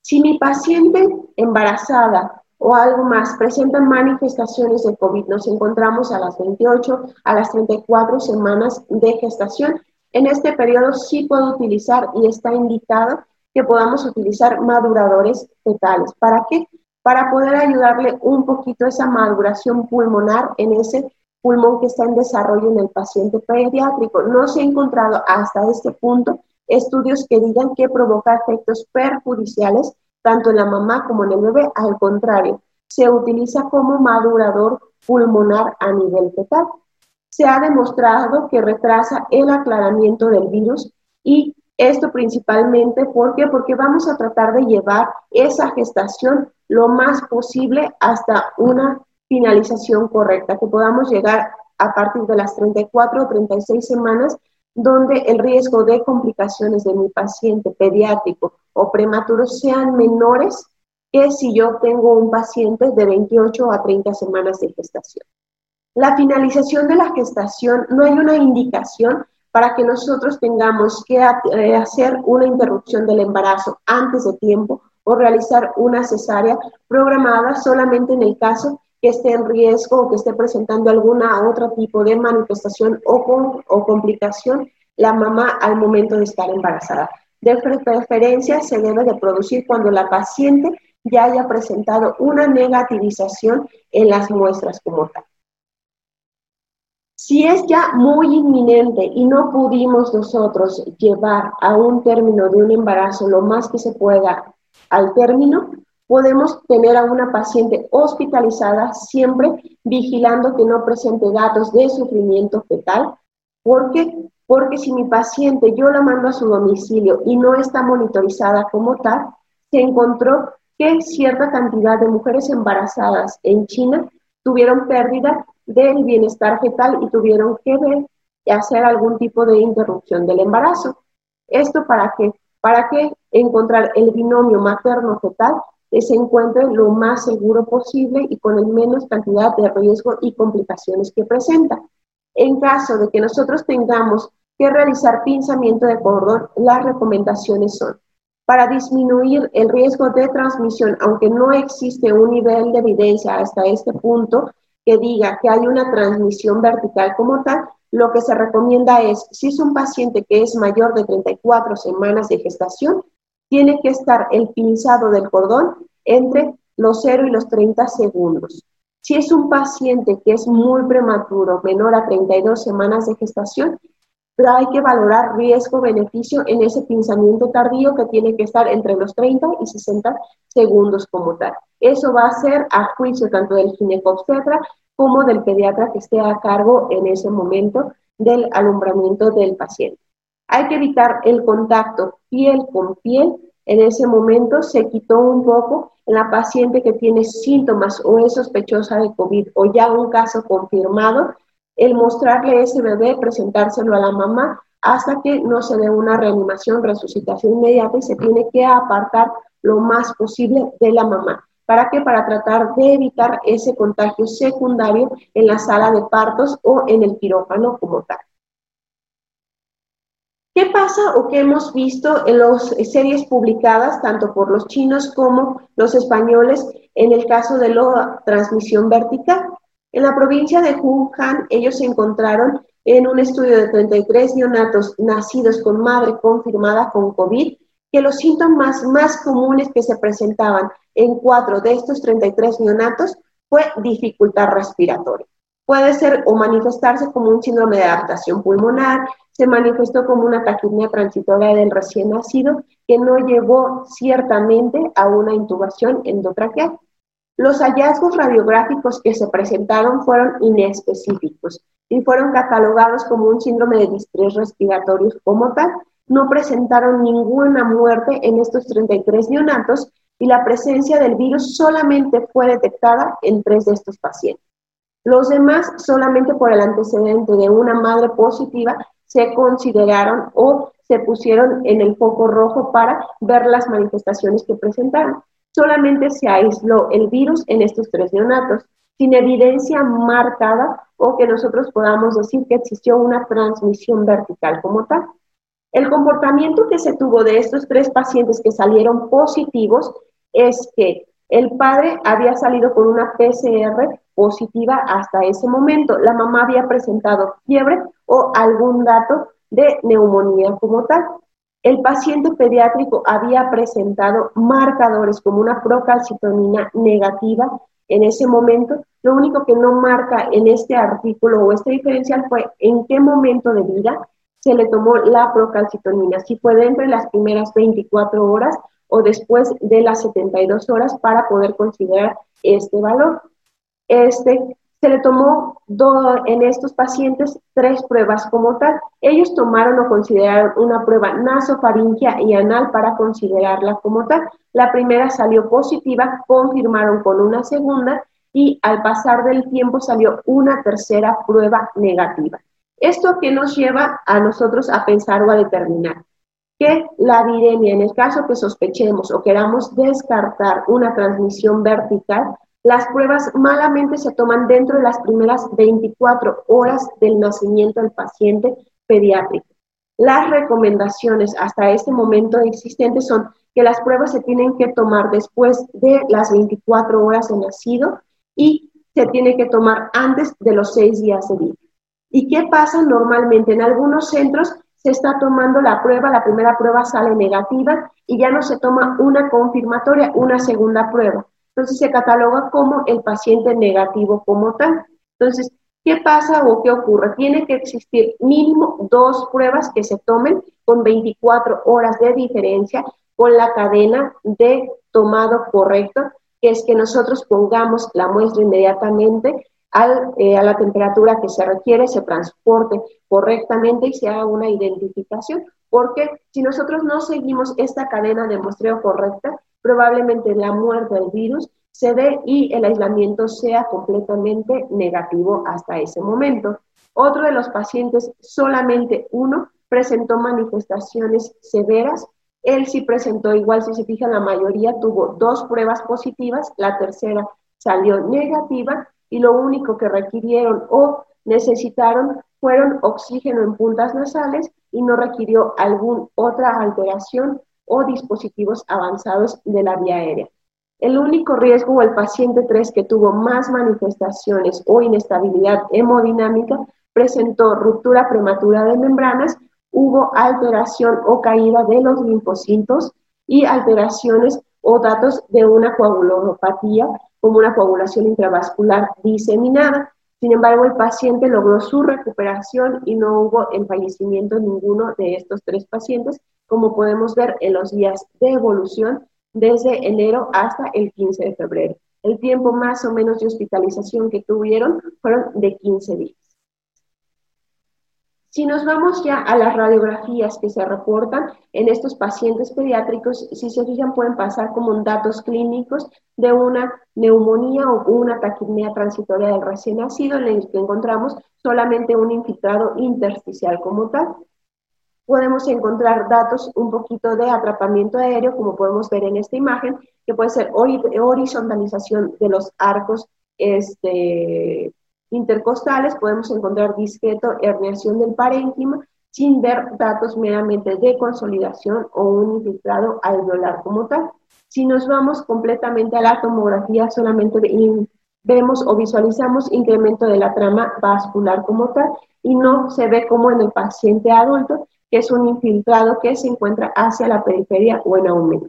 Si mi paciente embarazada o algo más presenta manifestaciones de COVID, nos encontramos a las 28, a las 34 semanas de gestación. En este periodo sí puedo utilizar y está indicado que podamos utilizar maduradores fetales. ¿Para qué? Para poder ayudarle un poquito esa maduración pulmonar en ese pulmón que está en desarrollo en el paciente pediátrico. No se ha encontrado hasta este punto estudios que digan que provoca efectos perjudiciales tanto en la mamá como en el bebé. Al contrario, se utiliza como madurador pulmonar a nivel fetal. Se ha demostrado que retrasa el aclaramiento del virus y esto principalmente, ¿por qué? Porque vamos a tratar de llevar esa gestación lo más posible hasta una finalización correcta, que podamos llegar a partir de las 34 o 36 semanas, donde el riesgo de complicaciones de mi paciente pediátrico o prematuro sean menores que si yo tengo un paciente de 28 a 30 semanas de gestación. La finalización de la gestación no hay una indicación para que nosotros tengamos que eh, hacer una interrupción del embarazo antes de tiempo o realizar una cesárea programada solamente en el caso que esté en riesgo o que esté presentando alguna otro tipo de manifestación o, o complicación la mamá al momento de estar embarazada. De preferencia se debe de producir cuando la paciente ya haya presentado una negativización en las muestras como tal. Si es ya muy inminente y no pudimos nosotros llevar a un término de un embarazo lo más que se pueda al término, podemos tener a una paciente hospitalizada siempre vigilando que no presente datos de sufrimiento fetal. ¿Por qué? Porque si mi paciente yo la mando a su domicilio y no está monitorizada como tal, se encontró que cierta cantidad de mujeres embarazadas en China tuvieron pérdida del bienestar fetal y tuvieron que ver y hacer algún tipo de interrupción del embarazo. ¿Esto para qué? Para que encontrar el binomio materno-fetal se encuentre lo más seguro posible y con el menos cantidad de riesgo y complicaciones que presenta. En caso de que nosotros tengamos que realizar pinzamiento de cordón, las recomendaciones son para disminuir el riesgo de transmisión, aunque no existe un nivel de evidencia hasta este punto, que diga que hay una transmisión vertical como tal, lo que se recomienda es, si es un paciente que es mayor de 34 semanas de gestación, tiene que estar el pinzado del cordón entre los 0 y los 30 segundos. Si es un paciente que es muy prematuro, menor a 32 semanas de gestación, pero hay que valorar riesgo-beneficio en ese pinzamiento tardío que tiene que estar entre los 30 y 60 segundos como tal. Eso va a ser a juicio tanto del ginecobstetra como del pediatra que esté a cargo en ese momento del alumbramiento del paciente. Hay que evitar el contacto piel con piel. En ese momento se quitó un poco en la paciente que tiene síntomas o es sospechosa de COVID o ya un caso confirmado el mostrarle ese bebé, presentárselo a la mamá hasta que no se dé una reanimación, resucitación inmediata y se tiene que apartar lo más posible de la mamá. ¿Para qué? Para tratar de evitar ese contagio secundario en la sala de partos o en el quirófano como tal. ¿Qué pasa o qué hemos visto en las series publicadas, tanto por los chinos como los españoles, en el caso de la transmisión vertical? En la provincia de Wuhan, ellos se encontraron en un estudio de 33 neonatos nacidos con madre confirmada con COVID, que los síntomas más comunes que se presentaban en cuatro de estos 33 neonatos fue dificultad respiratoria. Puede ser o manifestarse como un síndrome de adaptación pulmonar, se manifestó como una taquipnea transitoria del recién nacido que no llevó ciertamente a una intubación endotraqueal. Los hallazgos radiográficos que se presentaron fueron inespecíficos y fueron catalogados como un síndrome de distrés respiratorio como tal. No presentaron ninguna muerte en estos 33 neonatos y la presencia del virus solamente fue detectada en tres de estos pacientes. Los demás, solamente por el antecedente de una madre positiva, se consideraron o se pusieron en el foco rojo para ver las manifestaciones que presentaron. solamente se aisló el virus en estos tres neonatos, sin evidencia marcada o que nosotros podamos decir que existió una transmisión vertical como tal. El comportamiento que se tuvo de estos tres pacientes que salieron positivos es que el padre había salido con una PCR positiva hasta ese momento. La mamá había presentado fiebre o algún dato de neumonía como tal. El paciente pediátrico había presentado marcadores como una procalcitonina negativa en ese momento. Lo único que no marca en este artículo o este diferencial fue en qué momento de vida se le tomó la procalcitonina, si fue dentro de las primeras 24 horas o después de las 72 horas para poder considerar este valor. Este, se le tomó en estos pacientes tres pruebas como tal. Ellos tomaron o consideraron una prueba nasofaringia y anal para considerarla como tal. La primera salió positiva, confirmaron con una segunda y al pasar del tiempo salió una tercera prueba negativa. Esto que nos lleva a nosotros a pensar o a determinar que la viremia, en el caso que sospechemos o queramos descartar una transmisión vertical, las pruebas malamente se toman dentro de las primeras 24 horas del nacimiento del paciente pediátrico. Las recomendaciones hasta este momento existentes son que las pruebas se tienen que tomar después de las 24 horas de nacido y se tiene que tomar antes de los 6 días de vida. ¿Y qué pasa normalmente? En algunos centros se está tomando la prueba, la primera prueba sale negativa y ya no se toma una confirmatoria, una segunda prueba. Entonces se cataloga como el paciente negativo como tal. Entonces, ¿qué pasa o qué ocurre? Tiene que existir mínimo dos pruebas que se tomen con 24 horas de diferencia con la cadena de tomado correcto, que es que nosotros pongamos la muestra inmediatamente eh, a la temperatura que se requiere, se transporte correctamente y se haga una identificación, porque si nosotros no seguimos esta cadena de muestreo correcta, probablemente la muerte del virus se dé y el aislamiento sea completamente negativo hasta ese momento. Otro de los pacientes, solamente uno, presentó manifestaciones severas. Él sí presentó, igual si se fijan, la mayoría tuvo dos pruebas positivas, la tercera salió negativa y lo único que requirieron o necesitaron fueron oxígeno en puntas nasales y no requirió alguna otra alteración o dispositivos avanzados de la vía aérea. El único riesgo o el paciente 3 que tuvo más manifestaciones o inestabilidad hemodinámica presentó ruptura prematura de membranas, hubo alteración o caída de los linfocitos y alteraciones o datos de una coagulopatía como una coagulación intravascular diseminada. Sin embargo, el paciente logró su recuperación y no hubo el fallecimiento ninguno de estos tres pacientes, como podemos ver en los días de evolución desde enero hasta el 15 de febrero. El tiempo más o menos de hospitalización que tuvieron fueron de 15 días. Si nos vamos ya a las radiografías que se reportan en estos pacientes pediátricos, si se fijan pueden pasar como datos clínicos de una neumonía o una taquipnea transitoria del recién nacido en el que encontramos solamente un infiltrado intersticial como tal. Podemos encontrar datos un poquito de atrapamiento aéreo, como podemos ver en esta imagen, que puede ser horizontalización de los arcos este, intercostales podemos encontrar discreto herniación del parénquima sin ver datos meramente de consolidación o un infiltrado alveolar como tal. Si nos vamos completamente a la tomografía, solamente vemos o visualizamos incremento de la trama vascular como tal y no se ve como en el paciente adulto, que es un infiltrado que se encuentra hacia la periferia o en aumento.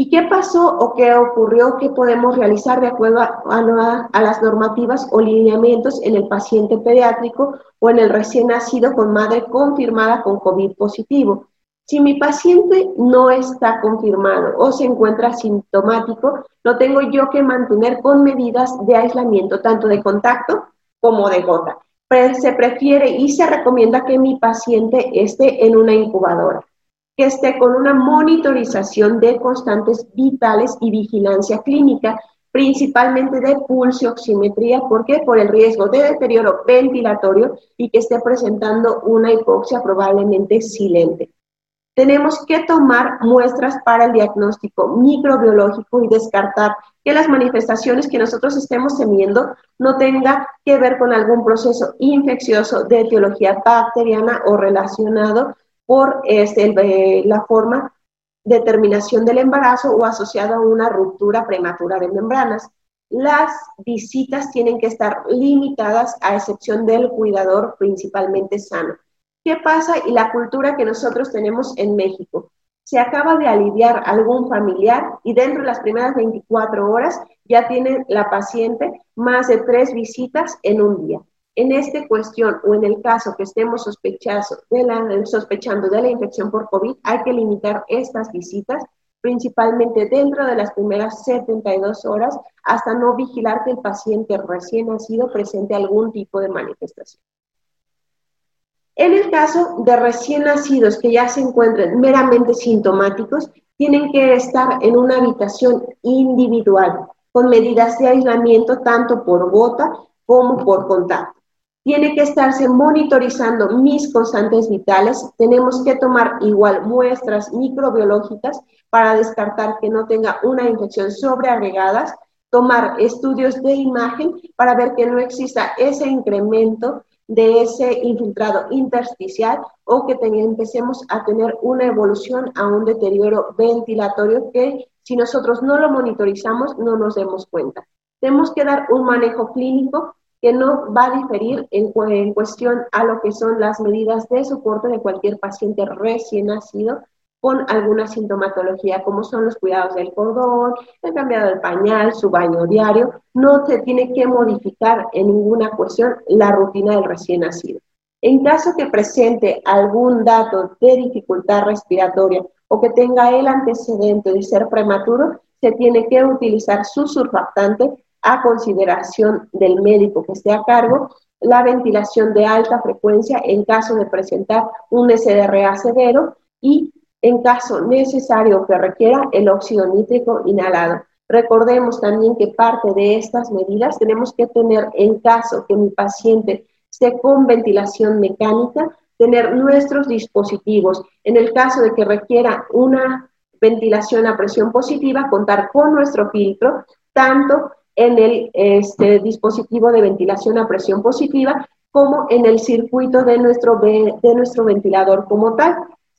¿Y qué pasó o qué ocurrió? ¿Qué podemos realizar de acuerdo a, las normativas o lineamientos en el paciente pediátrico o en el recién nacido con madre confirmada con COVID positivo? Si mi paciente no está confirmado o se encuentra sintomático, lo tengo yo que mantener con medidas de aislamiento, tanto de contacto como de gota. Se prefiere y se recomienda que mi paciente esté en una incubadora que esté con una monitorización de constantes vitales y vigilancia clínica, principalmente de pulso oximetría, porque por el riesgo de deterioro ventilatorio y que esté presentando una hipoxia probablemente silente. tenemos que tomar muestras para el diagnóstico microbiológico y descartar que las manifestaciones que nosotros estemos teniendo no tenga que ver con algún proceso infeccioso de etiología bacteriana o relacionado por este, la forma de terminación del embarazo o asociado a una ruptura prematura de membranas. Las visitas tienen que estar limitadas a excepción del cuidador principalmente sano. ¿Qué pasa? Y la cultura que nosotros tenemos en México. Se acaba de aliviar algún familiar y dentro de las primeras 24 horas ya tiene la paciente más de tres visitas en un día. En esta cuestión o en el caso que estemos sospechando de la infección por COVID, hay que limitar estas visitas principalmente dentro de las primeras 72 horas hasta no vigilar que el paciente recién nacido presente algún tipo de manifestación. En el caso de recién nacidos que ya se encuentren meramente sintomáticos, tienen que estar en una habitación individual con medidas de aislamiento tanto por gota como por contacto. Tiene que estarse monitorizando mis constantes vitales. Tenemos que tomar igual muestras microbiológicas para descartar que no tenga una infección sobreagregadas, tomar estudios de imagen para ver que no exista ese incremento de ese infiltrado intersticial o que empecemos a tener una evolución a un deterioro ventilatorio que si nosotros no lo monitorizamos no nos demos cuenta. Tenemos que dar un manejo clínico que no va a diferir en cuestión a lo que son las medidas de soporte de cualquier paciente recién nacido, con alguna sintomatología, como son los cuidados del cordón, el cambiado del pañal, su baño diario, no se tiene que modificar en ninguna cuestión la rutina del recién nacido. En caso que presente algún dato de dificultad respiratoria o que tenga el antecedente de ser prematuro, se tiene que utilizar su surfactante a consideración del médico que esté a cargo, la ventilación de alta frecuencia en caso de presentar un SDRA severo y en caso necesario que requiera el óxido nítrico inhalado. Recordemos también que parte de estas medidas tenemos que tener en caso que mi paciente esté con ventilación mecánica, tener nuestros dispositivos. En el caso de que requiera una ventilación a presión positiva, contar con nuestro filtro, tanto en el este, dispositivo de ventilación a presión positiva como en el circuito de nuestro, de nuestro ventilador como tal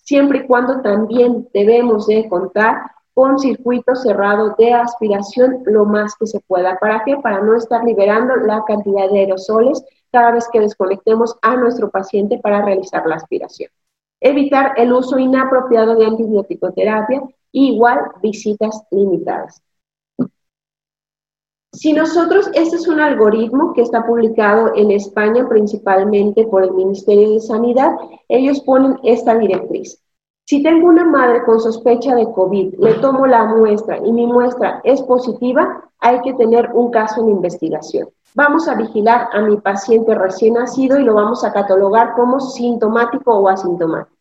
siempre y cuando también debemos de contar con circuito cerrado de aspiración lo más que se pueda. ¿Para qué? Para no estar liberando la cantidad de aerosoles cada vez que desconectemos a nuestro paciente para realizar la aspiración. Evitar el uso inapropiado de antibiótico-terapia, igual visitas limitadas. Si nosotros, este es un algoritmo que está publicado en España principalmente por el Ministerio de Sanidad, ellos ponen esta directriz. Si tengo una madre con sospecha de COVID, le tomo la muestra y mi muestra es positiva, hay que tener un caso en investigación. Vamos a vigilar a mi paciente recién nacido y lo vamos a catalogar como sintomático o asintomático.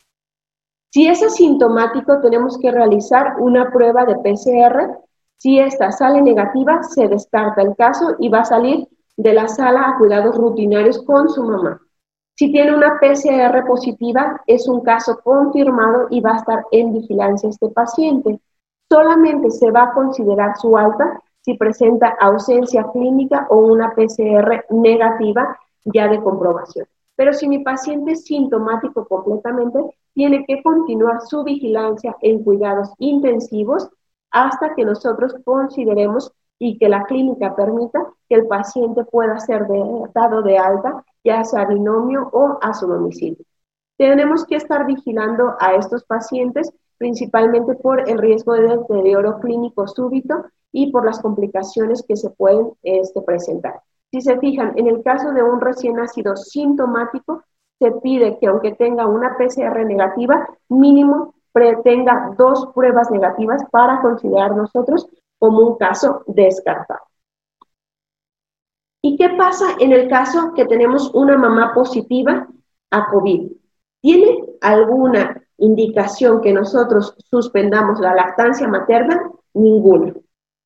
Si es asintomático, tenemos que realizar una prueba de PCR si esta sale negativa, se descarta el caso y va a salir de la sala a cuidados rutinarios con su mamá. Si tiene una PCR positiva, es un caso confirmado y va a estar en vigilancia este paciente. Solamente se va a considerar su alta si presenta ausencia clínica o una PCR negativa ya de comprobación. Pero si mi paciente es sintomático completamente, tiene que continuar su vigilancia en cuidados intensivos hasta que nosotros consideremos y que la clínica permita que el paciente pueda ser dado de alta, ya sea binomio o a su domicilio. Tenemos que estar vigilando a estos pacientes principalmente por el riesgo de deterioro clínico súbito y por las complicaciones que se pueden este, presentar. Si se fijan, en el caso de un recién nacido sintomático, se pide que aunque tenga una PCR negativa, mínimo tenga dos pruebas negativas para considerar nosotros como un caso descartado. ¿Y qué pasa en el caso que tenemos una mamá positiva a COVID? ¿Tiene alguna indicación que nosotros suspendamos la lactancia materna? Ninguna.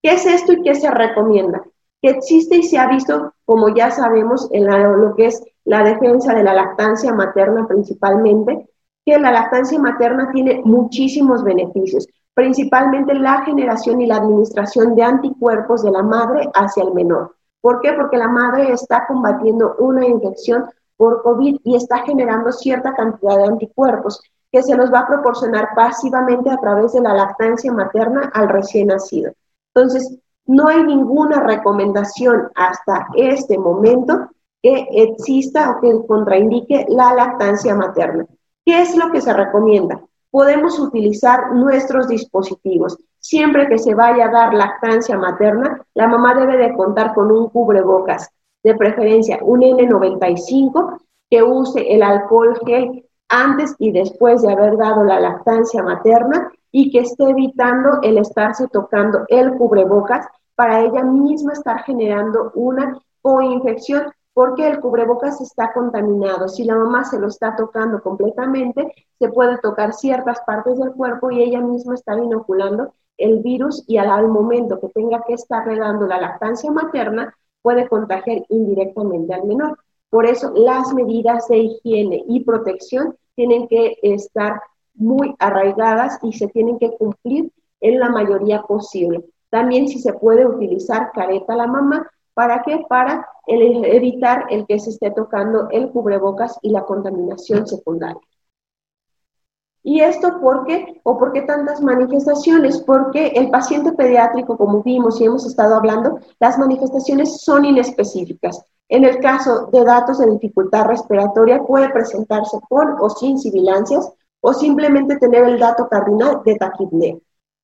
¿Qué es esto y qué se recomienda? Que existe y se ha visto, como ya sabemos, en lo que es la defensa de la lactancia materna principalmente, que la lactancia materna tiene muchísimos beneficios, principalmente la generación y la administración de anticuerpos de la madre hacia el menor. ¿Por qué? Porque la madre está combatiendo una infección por COVID y está generando cierta cantidad de anticuerpos que se los va a proporcionar pasivamente a través de la lactancia materna al recién nacido. Entonces, no hay ninguna recomendación hasta este momento que exista o que contraindique la lactancia materna. ¿Qué es lo que se recomienda? Podemos utilizar nuestros dispositivos. Siempre que se vaya a dar lactancia materna, la mamá debe de contar con un cubrebocas, de preferencia un N95, que use el alcohol gel antes y después de haber dado la lactancia materna y que esté evitando el estarse tocando el cubrebocas para ella misma estar generando una coinfección porque el cubrebocas está contaminado. Si la mamá se lo está tocando completamente, se puede tocar ciertas partes del cuerpo y ella misma está inoculando el virus y al, momento que tenga que estar regando la lactancia materna, puede contagiar indirectamente al menor. Por eso las medidas de higiene y protección tienen que estar muy arraigadas y se tienen que cumplir en la mayoría posible. También si se puede utilizar careta la mamá, ¿para qué? Para evitar el que se esté tocando el cubrebocas y la contaminación secundaria. ¿Y esto por qué? ¿O por qué tantas manifestaciones? Porque el paciente pediátrico, como vimos y hemos estado hablando, las manifestaciones son inespecíficas. En el caso de datos de dificultad respiratoria, puede presentarse con o sin sibilancias o simplemente tener el dato cardinal de taquipnea.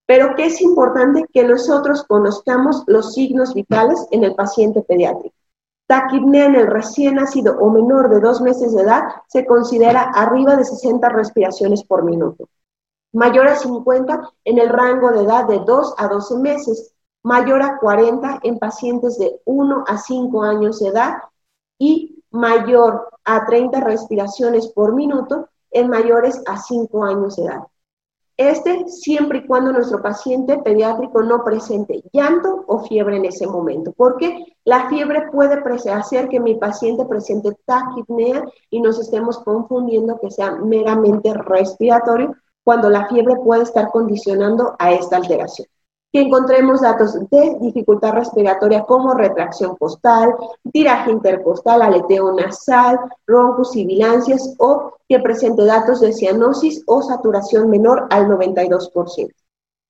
Pero que es importante que nosotros conozcamos los signos vitales en el paciente pediátrico. Taquipnea en el recién nacido o menor de dos meses de edad se considera arriba de 60 respiraciones por minuto. Mayor a 50 en el rango de edad de 2 a 12 meses mayor a 40 en pacientes de 1 a 5 años de edad y mayor a 30 respiraciones por minuto en mayores a 5 años de edad. Este siempre y cuando nuestro paciente pediátrico no presente llanto o fiebre en ese momento, porque la fiebre puede hacer que mi paciente presente taquipnea y nos estemos confundiendo que sea meramente respiratorio, cuando la fiebre puede estar condicionando a esta alteración que encontremos datos de dificultad respiratoria como retracción costal, tiraje intercostal, aleteo nasal, roncos y bilancias o que presente datos de cianosis o saturación menor al 92%.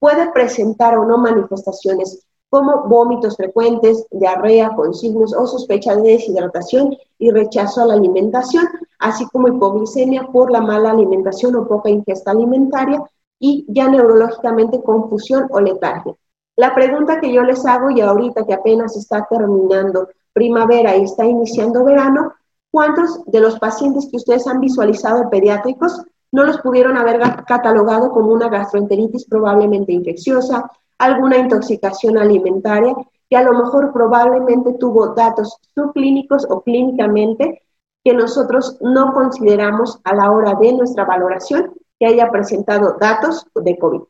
Puede presentar o no manifestaciones como vómitos frecuentes, diarrea con signos o sospecha de deshidratación y rechazo a la alimentación, así como hipoglicemia por la mala alimentación o poca ingesta alimentaria, y ya neurológicamente confusión o letargia. La pregunta que yo les hago y ahorita que apenas está terminando primavera y está iniciando verano, ¿cuántos de los pacientes que ustedes han visualizado pediátricos no los pudieron haber catalogado como una gastroenteritis probablemente infecciosa, alguna intoxicación alimentaria que a lo mejor probablemente tuvo datos subclínicos o clínicamente que nosotros no consideramos a la hora de nuestra valoración que haya presentado datos de COVID.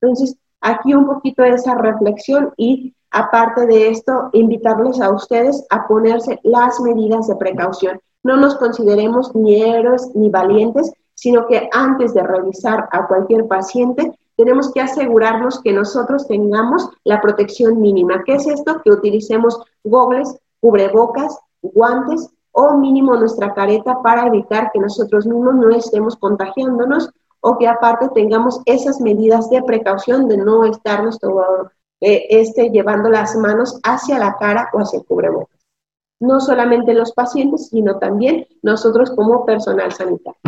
Entonces, aquí un poquito de esa reflexión y aparte de esto, invitarles a ustedes a ponerse las medidas de precaución. No nos consideremos ni héroes ni valientes, sino que antes de revisar a cualquier paciente, tenemos que asegurarnos que nosotros tengamos la protección mínima. ¿Qué es esto? Que utilicemos gogles, cubrebocas, guantes o mínimo nuestra careta para evitar que nosotros mismos no estemos contagiándonos o que aparte tengamos esas medidas de precaución de no estarnos todo, eh, este, llevando las manos hacia la cara o hacia el cubrebocas. No solamente los pacientes, sino también nosotros como personal sanitario.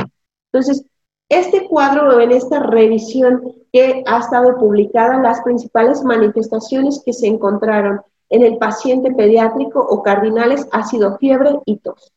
Entonces, este cuadro en esta revisión que ha estado publicada, las principales manifestaciones que se encontraron en el paciente pediátrico o cardinales ha sido fiebre y tos.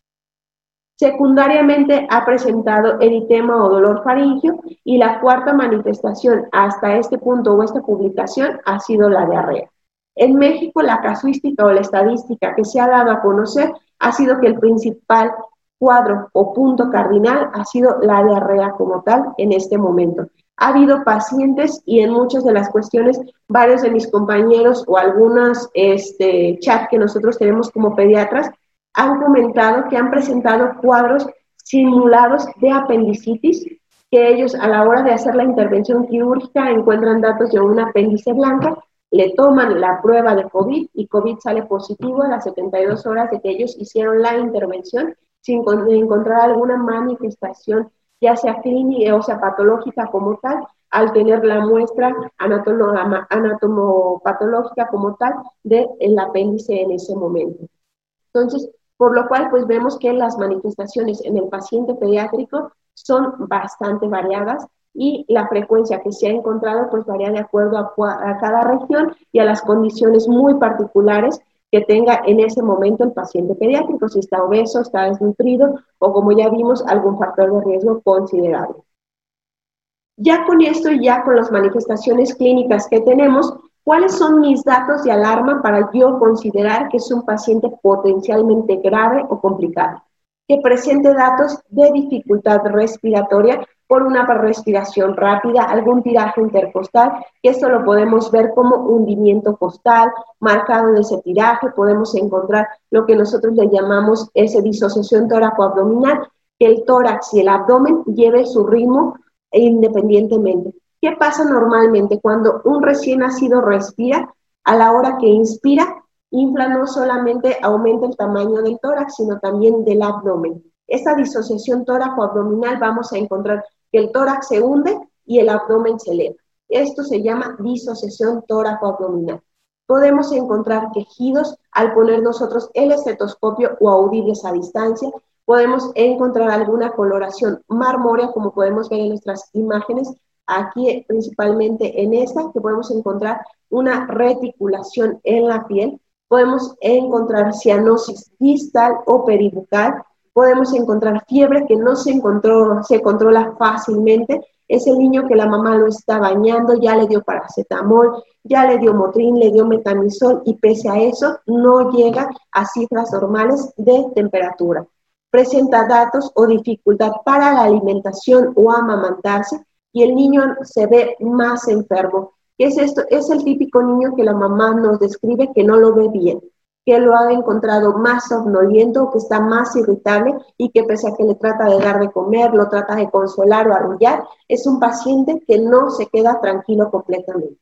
Secundariamente ha presentado eritema o dolor faringio y la cuarta manifestación hasta este punto o esta publicación ha sido la diarrea. En México la casuística o la estadística que se ha dado a conocer ha sido que el principal cuadro o punto cardinal ha sido la diarrea como tal en este momento. Ha habido pacientes y en muchas de las cuestiones, varios de mis compañeros o algunos este, chat que nosotros tenemos como pediatras han comentado que han presentado cuadros simulados de apendicitis, que ellos a la hora de hacer la intervención quirúrgica encuentran datos de un apéndice blanca, le toman la prueba de COVID y COVID sale positivo a las 72 horas de que ellos hicieron la intervención sin encontrar alguna manifestación, ya sea clínica o sea patológica como tal, al tener la muestra anatomopatológica como tal del apéndice en ese momento. Entonces, por lo cual, pues vemos que las manifestaciones en el paciente pediátrico son bastante variadas y la frecuencia que se ha encontrado pues varía de acuerdo a, cada región y a las condiciones muy particulares que tenga en ese momento el paciente pediátrico, si está obeso, está desnutrido o como ya vimos algún factor de riesgo considerable. Ya con esto y ya con las manifestaciones clínicas que tenemos, ¿cuáles son mis datos de alarma para yo considerar que es un paciente potencialmente grave o complicado? Que presente datos de dificultad respiratoria por una respiración rápida, algún tiraje intercostal, que esto lo podemos ver como hundimiento costal, marcado de ese tiraje, podemos encontrar lo que nosotros le llamamos esa disociación tóraco-abdominal, que el tórax y el abdomen lleve su ritmo independientemente. ¿Qué pasa normalmente cuando un recién nacido respira? A la hora que inspira, infla no solamente aumenta el tamaño del tórax, sino también del abdomen. Esta disociación tóraco-abdominal vamos a encontrar que el tórax se hunde y el abdomen se eleva. Esto se llama disociación tóraco-abdominal. Podemos encontrar quejidos al poner nosotros el estetoscopio o audibles a distancia podemos encontrar alguna coloración marmórea, como podemos ver en nuestras imágenes, aquí principalmente en esta, que podemos encontrar una reticulación en la piel, podemos encontrar cianosis distal o peribucal, podemos encontrar fiebre que no se, controla fácilmente, es el niño que la mamá lo está bañando, ya le dio paracetamol, ya le dio motrin, le dio metamizol y pese a eso no llega a cifras normales de temperatura. Presenta datos o dificultad para la alimentación o amamantarse y el niño se ve más enfermo. ¿Qué es esto? Es el típico niño que la mamá nos describe que no lo ve bien, que lo ha encontrado más somnoliento, que está más irritable y que pese a que le trata de dar de comer, lo trata de consolar o arrullar, es un paciente que no se queda tranquilo completamente.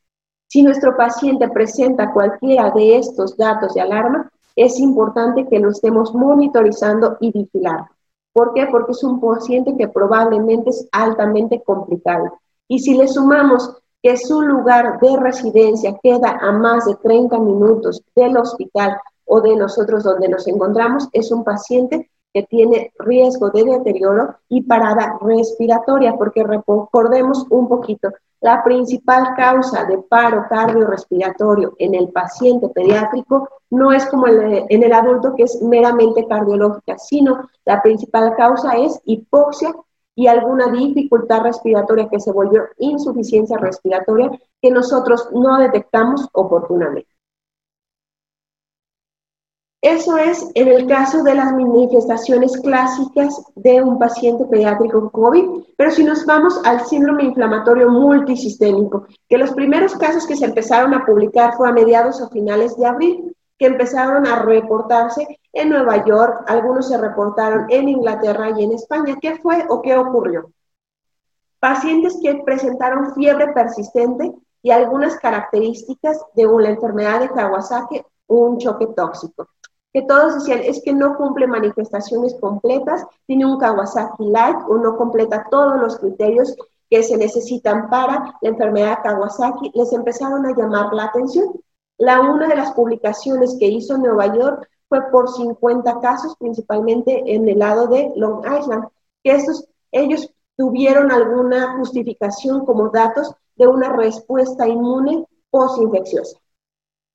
Si nuestro paciente presenta cualquiera de estos datos de alarma, es importante que lo estemos monitorizando y vigilando. ¿Por qué? Porque es un paciente que probablemente es altamente complicado. Y si le sumamos que su lugar de residencia queda a más de 30 minutos del hospital o de nosotros donde nos encontramos, es un paciente que tiene riesgo de deterioro y parada respiratoria, porque recordemos un poquito, la principal causa de paro cardiorrespiratorio en el paciente pediátrico no es como en el adulto que es meramente cardiológica, sino la principal causa es hipoxia y alguna dificultad respiratoria que se volvió insuficiencia respiratoria que nosotros no detectamos oportunamente. Eso es en el caso de las manifestaciones clásicas de un paciente pediátrico con COVID, pero si nos vamos al síndrome inflamatorio multisistémico, que los primeros casos que se empezaron a publicar fue a mediados o finales de abril, que empezaron a reportarse en Nueva York, algunos se reportaron en Inglaterra y en España. ¿Qué fue o qué ocurrió? Pacientes que presentaron fiebre persistente y algunas características de una enfermedad de Kawasaki, un choque tóxico que todos decían, es que no cumple manifestaciones completas, tiene un Kawasaki Light o no completa todos los criterios que se necesitan para la enfermedad Kawasaki, les empezaron a llamar la atención. La una de las publicaciones que hizo Nueva York fue por 50 casos, principalmente en el lado de Long Island, que estos, ellos tuvieron alguna justificación como datos de una respuesta inmune postinfecciosa.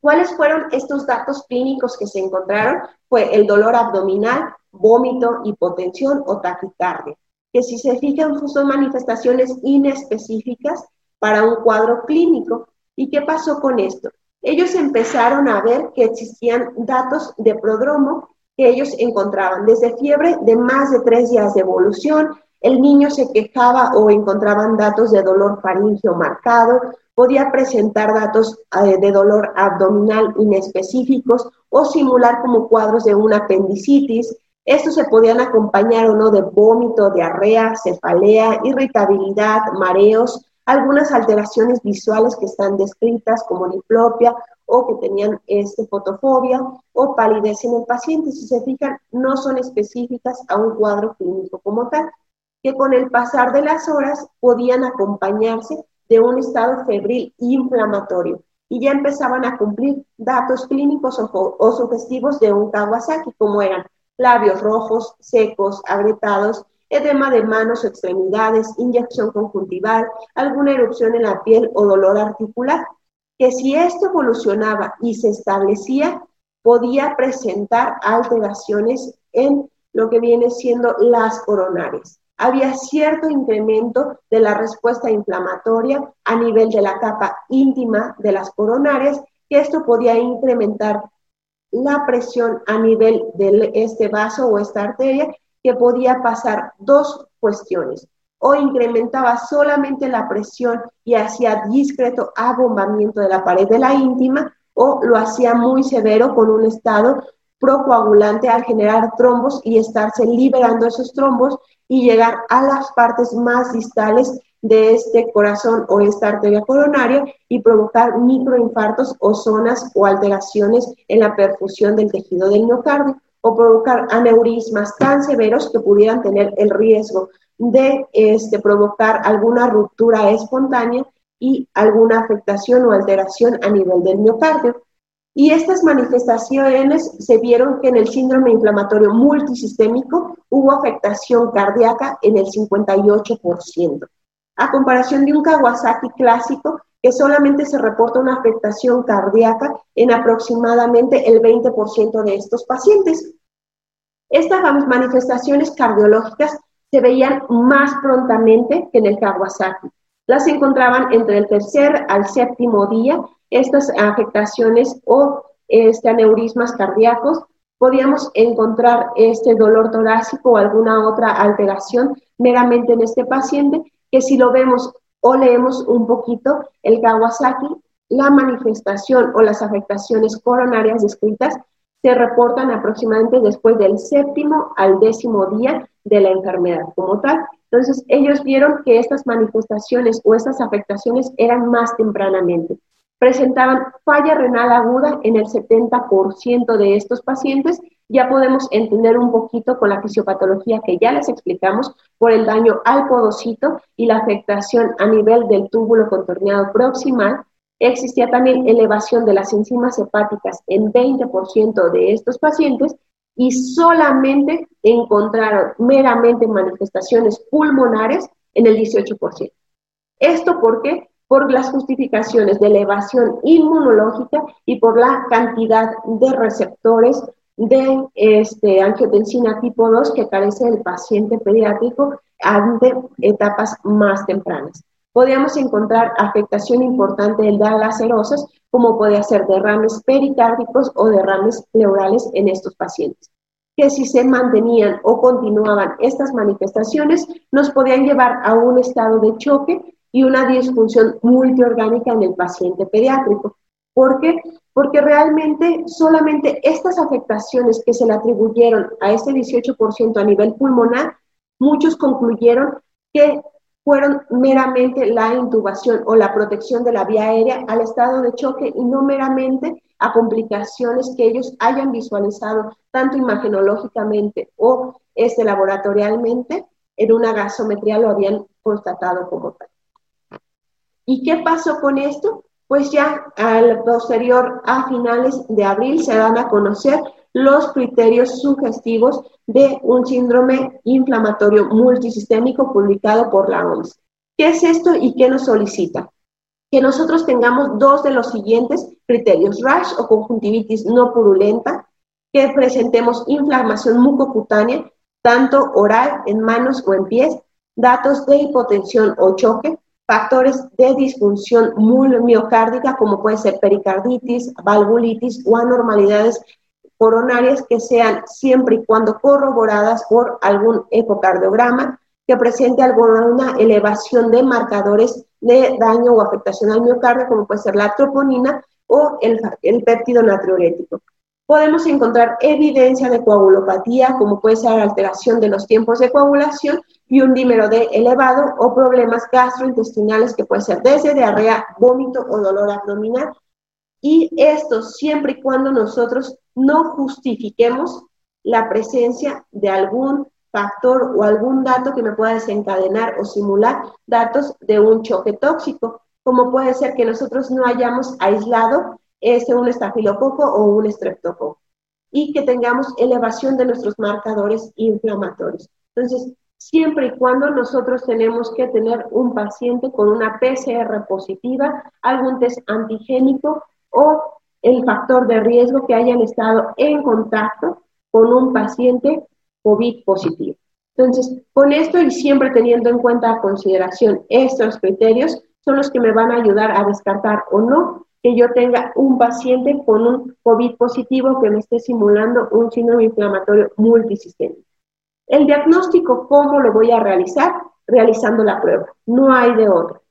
¿Cuáles fueron estos datos clínicos que se encontraron? Fue el dolor abdominal, vómito, hipotensión o taquicardia, que si se fijan son manifestaciones inespecíficas para un cuadro clínico. ¿Y qué pasó con esto? Ellos empezaron a ver que existían datos de prodromo que ellos encontraban, desde fiebre de más de tres días de evolución, el niño se quejaba o encontraban datos de dolor faríngeo marcado, podía presentar datos eh, de dolor abdominal inespecíficos o simular como cuadros de una apendicitis. Estos se podían acompañar o no de vómito, diarrea, cefalea, irritabilidad, mareos, algunas alteraciones visuales que están descritas como diplopia o que tenían este, fotofobia o palidez en el paciente. Si se fijan, no son específicas a un cuadro clínico como tal, que con el pasar de las horas podían acompañarse de un estado febril inflamatorio y ya empezaban a cumplir datos clínicos o, o sugestivos de un Kawasaki, como eran labios rojos, secos, agrietados, edema de manos o extremidades, inyección conjuntival, alguna erupción en la piel o dolor articular, que si esto evolucionaba y se establecía, podía presentar alteraciones en lo que viene siendo las coronarias. Había cierto incremento de la respuesta inflamatoria a nivel de la capa íntima de las coronarias, que esto podía incrementar la presión a nivel de este vaso o esta arteria que podía pasar dos cuestiones. O incrementaba solamente la presión y hacía discreto abombamiento de la pared de la íntima, o lo hacía muy severo con un estado procoagulante al generar trombos y estarse liberando esos trombos y llegar a las partes más distales de este corazón o esta arteria coronaria y provocar microinfartos o zonas o alteraciones en la perfusión del tejido del miocardio o provocar aneurismas tan severos que pudieran tener el riesgo de este, provocar alguna ruptura espontánea y alguna afectación o alteración a nivel del miocardio. Y estas manifestaciones se vieron que en el síndrome inflamatorio multisistémico hubo afectación cardíaca en el 58%, a comparación de un Kawasaki clásico que solamente se reporta una afectación cardíaca en aproximadamente el 20% de estos pacientes. Estas manifestaciones cardiológicas se veían más prontamente que en el Kawasaki. Las encontraban entre el tercer al séptimo día, estas afectaciones o este, aneurismas cardíacos. Podíamos encontrar este dolor torácico o alguna otra alteración meramente en este paciente, que si lo vemos o leemos un poquito el Kawasaki, la manifestación o las afectaciones coronarias descritas se reportan aproximadamente después del séptimo al décimo día de la enfermedad como tal. Entonces, ellos vieron que estas manifestaciones o estas afectaciones eran más tempranamente. Presentaban falla renal aguda en el 70% de estos pacientes. Ya podemos entender un poquito con la fisiopatología que ya les explicamos por el daño al podocito y la afectación a nivel del túbulo contorneado proximal Existía también elevación de las enzimas hepáticas en 20% de estos pacientes y solamente encontraron meramente manifestaciones pulmonares en el 18%. ¿Esto por qué? Por las justificaciones de elevación inmunológica y por la cantidad de receptores de este, angiotensina tipo 2 que carece el paciente pediátrico ante etapas más tempranas. Podríamos encontrar afectación importante del de las serosas, como puede ser derrames pericárdicos o derrames pleurales en estos pacientes, que si se mantenían o continuaban estas manifestaciones, nos podían llevar a un estado de choque y una disfunción multiorgánica en el paciente pediátrico. ¿Por qué? Porque realmente solamente estas afectaciones que se le atribuyeron a este 18% a nivel pulmonar, muchos concluyeron que fueron meramente la intubación o la protección de la vía aérea al estado de choque y no meramente a complicaciones que ellos hayan visualizado tanto imagenológicamente o este, laboratorialmente, en una gasometría lo habían constatado como tal. ¿Y qué pasó con esto? Pues ya al posterior, a finales de abril, se dan a conocer los criterios sugestivos de un síndrome inflamatorio multisistémico publicado por la OMS. ¿Qué es esto y qué nos solicita? Que nosotros tengamos dos de los siguientes criterios, rash o conjuntivitis no purulenta, que presentemos inflamación mucocutánea, tanto oral, en manos o en pies, datos de hipotensión o choque, factores de disfunción miocárdica como puede ser pericarditis, valvulitis o anormalidades coronarias que sean siempre y cuando corroboradas por algún ecocardiograma que presente alguna elevación de marcadores de daño o afectación al miocardio, como puede ser la troponina o el, el péptido natriurético. podemos encontrar evidencia de coagulopatía, como puede ser alteración de los tiempos de coagulación y un dímero D elevado o problemas gastrointestinales que puede ser desde diarrea, vómito o dolor abdominal. Y esto siempre y cuando nosotros no justifiquemos la presencia de algún factor o algún dato que me pueda desencadenar o simular datos de un choque tóxico, como puede ser que nosotros no hayamos aislado este, un estafilococo o un estreptococo y que tengamos elevación de nuestros marcadores inflamatorios. Entonces, siempre y cuando nosotros tenemos que tener un paciente con una PCR positiva, algún test antigénico o el factor de riesgo que hayan estado en contacto con un paciente COVID positivo. Entonces, con esto y siempre teniendo en cuenta a consideración estos criterios, son los que me van a ayudar a descartar o no que yo tenga un paciente con un COVID positivo que me esté simulando un síndrome inflamatorio multisistémico. El diagnóstico, ¿cómo lo voy a realizar? Realizando la prueba. No hay de otra.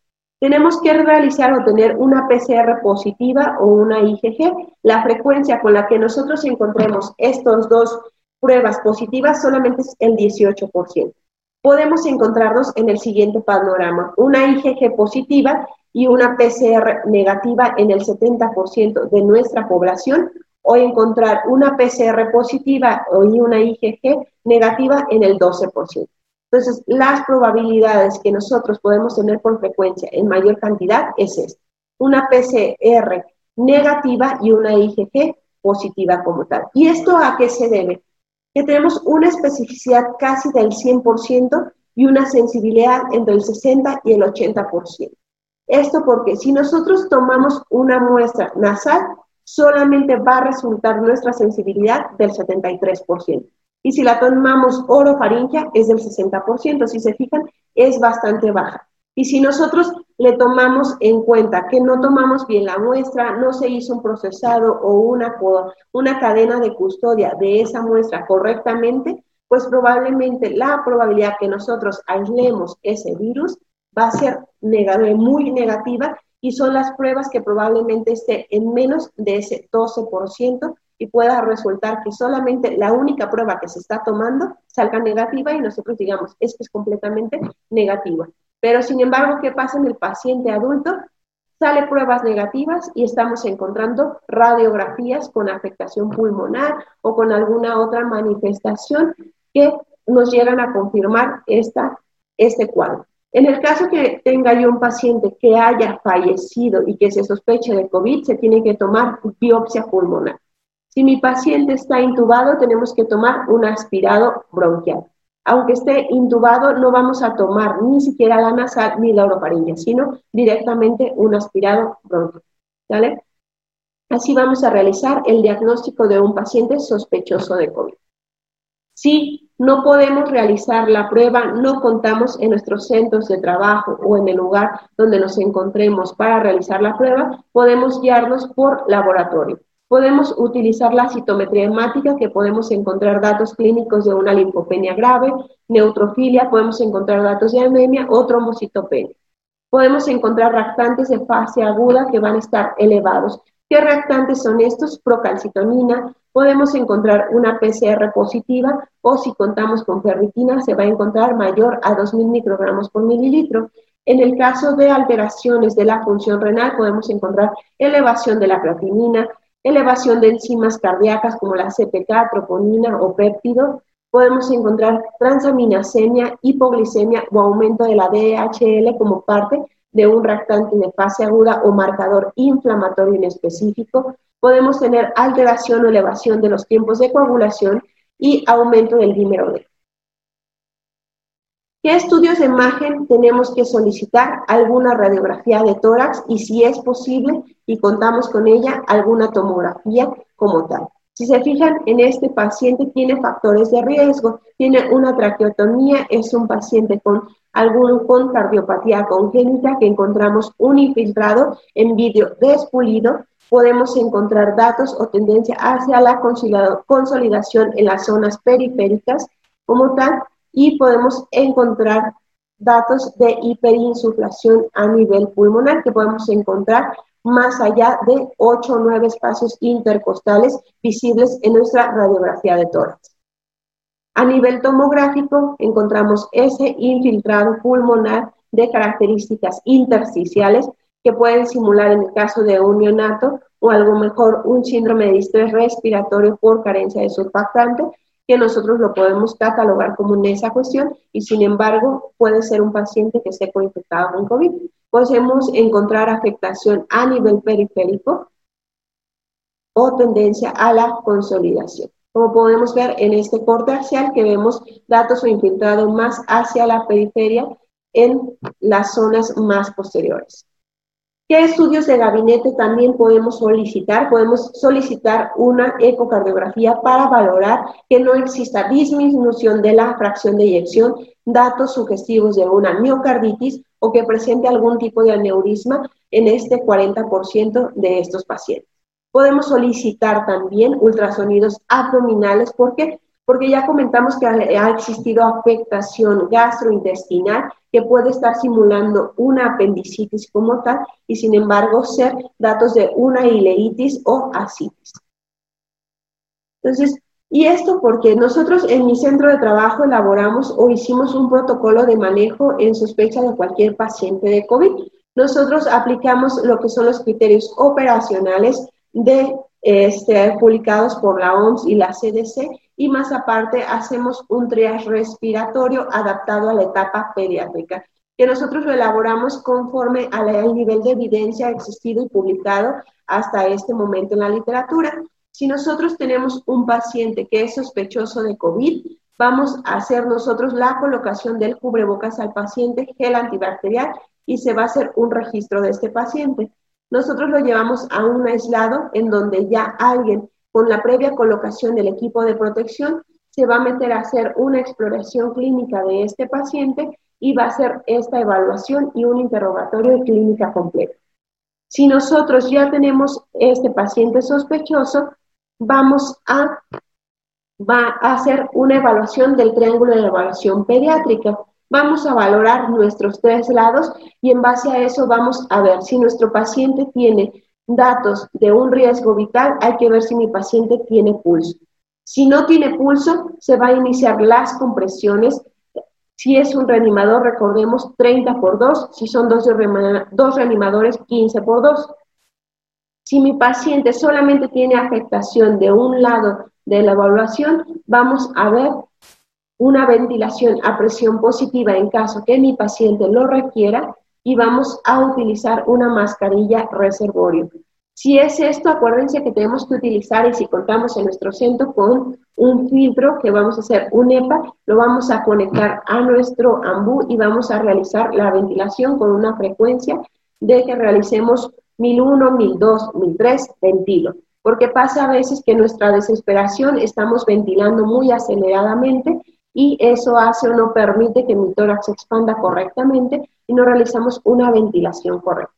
Tenemos que realizar o tener una PCR positiva o una IgG. La frecuencia con la que nosotros encontremos estos dos pruebas positivas solamente es el 18%. Podemos encontrarnos en el siguiente panorama, una IgG positiva y una PCR negativa en el 70% de nuestra población o encontrar una PCR positiva y una IgG negativa en el 12%. Entonces, las probabilidades que nosotros podemos tener por frecuencia en mayor cantidad es esta. Una PCR negativa y una IgG positiva como tal. ¿Y esto a qué se debe? Que tenemos una especificidad casi del 100% y una sensibilidad entre el 60 y el 80%. Esto porque si nosotros tomamos una muestra nasal, solamente va a resultar nuestra sensibilidad del 73%. Y si la tomamos orofaringia, es del 60%. Si se fijan, es bastante baja. Y si nosotros le tomamos en cuenta que no tomamos bien la muestra, no se hizo un procesado o una, una cadena de custodia de esa muestra correctamente, pues probablemente la probabilidad que nosotros aislemos ese virus va a ser muy negativa y son las pruebas que probablemente esté en menos de ese 12% y pueda resultar que solamente la única prueba que se está tomando salga negativa y nosotros digamos, es que es completamente negativa. Pero sin embargo, ¿qué pasa en el paciente adulto? Sale pruebas negativas y estamos encontrando radiografías con afectación pulmonar o con alguna otra manifestación que nos llegan a confirmar esta, este cuadro. En el caso que tenga yo un paciente que haya fallecido y que se sospeche de COVID, se tiene que tomar biopsia pulmonar. Si mi paciente está intubado, tenemos que tomar un aspirado bronquial. Aunque esté intubado, no vamos a tomar ni siquiera la nasal ni la orofaringia, sino directamente un aspirado bronquial. ¿Vale? Así vamos a realizar el diagnóstico de un paciente sospechoso de COVID. Si no podemos realizar la prueba, no contamos en nuestros centros de trabajo o en el lugar donde nos encontremos para realizar la prueba, podemos guiarnos por laboratorio. Podemos utilizar la citometría hemática, que podemos encontrar datos clínicos de una linfopenia grave, neutrofilia, podemos encontrar datos de anemia o trombocitopenia. Podemos encontrar reactantes de fase aguda que van a estar elevados. ¿Qué reactantes son estos? Procalcitonina, podemos encontrar una PCR positiva o si contamos con ferritina se va a encontrar mayor a 2.000 microgramos por mililitro. En el caso de alteraciones de la función renal podemos encontrar elevación de la creatinina, elevación de enzimas cardíacas como la CPK, troponina o péptido. Podemos encontrar transaminasemia, hipoglicemia o aumento de la DHL como parte de un reactante de fase aguda o marcador inflamatorio inespecífico podemos tener alteración o elevación de los tiempos de coagulación y aumento del dímero D. ¿Qué estudios de imagen tenemos que solicitar? Alguna radiografía de tórax y si es posible y contamos con ella, alguna tomografía como tal. Si se fijan, en este paciente tiene factores de riesgo, tiene una traqueotomía, es un paciente con algún con cardiopatía congénita que encontramos un infiltrado en vídeo despulido podemos encontrar datos o tendencia hacia la consolidación en las zonas periféricas como tal y podemos encontrar datos de hiperinsuflación a nivel pulmonar que podemos encontrar más allá de 8 o 9 espacios intercostales visibles en nuestra radiografía de tórax. A nivel tomográfico encontramos ese infiltrado pulmonar de características intersticiales que pueden simular en el caso de un neonato o algo mejor un síndrome de distrés respiratorio por carencia de surfactante, que nosotros lo podemos catalogar como en esa cuestión y sin embargo puede ser un paciente que esté coinfectado con COVID. Podemos encontrar afectación a nivel periférico o tendencia a la consolidación. Como podemos ver en este corte axial que vemos datos o infiltrado más hacia la periferia en las zonas más posteriores. ¿Qué estudios de gabinete también podemos solicitar? Podemos solicitar una ecocardiografía para valorar que no exista disminución de la fracción de eyección, datos sugestivos de una miocarditis o que presente algún tipo de aneurisma en este 40% de estos pacientes. Podemos solicitar también ultrasonidos abdominales porque porque ya comentamos que ha, existido afectación gastrointestinal que puede estar simulando una apendicitis como tal y sin embargo ser datos de una ileitis o asitis. Entonces, y esto porque nosotros en mi centro de trabajo elaboramos o hicimos un protocolo de manejo en sospecha de cualquier paciente de COVID. Nosotros aplicamos lo que son los criterios operacionales de este, publicados por la OMS y la CDC y más aparte hacemos un triage respiratorio adaptado a la etapa pediátrica, que nosotros lo elaboramos conforme al nivel de evidencia existido y publicado hasta este momento en la literatura. Si nosotros tenemos un paciente que es sospechoso de COVID, vamos a hacer nosotros la colocación del cubrebocas al paciente, gel antibacterial, y se va a hacer un registro de este paciente. Nosotros lo llevamos a un aislado en donde ya alguien con la previa colocación del equipo de protección, se va a meter a hacer una exploración clínica de este paciente y va a hacer esta evaluación y un interrogatorio de clínica completo. Si nosotros ya tenemos este paciente sospechoso, vamos a, va a hacer una evaluación del triángulo de evaluación pediátrica. Vamos a valorar nuestros tres lados y en base a eso vamos a ver si nuestro paciente tiene datos de un riesgo vital, hay que ver si mi paciente tiene pulso. Si no tiene pulso, se va a iniciar las compresiones. Si es un reanimador, recordemos 30 por 2. Si son dos, dos reanimadores, 15 por 2. Si mi paciente solamente tiene afectación de un lado de la evaluación, vamos a ver una ventilación a presión positiva en caso que mi paciente lo requiera y vamos a utilizar una mascarilla reservorio. Si es esto, acuérdense que tenemos que utilizar, y si contamos en nuestro centro con un filtro que vamos a hacer un EPA, lo vamos a conectar a nuestro AMBU y vamos a realizar la ventilación con una frecuencia de que realicemos 1001, 1002, 1003, ventilo. Porque pasa a veces que nuestra desesperación estamos ventilando muy aceleradamente y eso hace o no permite que mi tórax se expanda correctamente y no realizamos una ventilación correcta.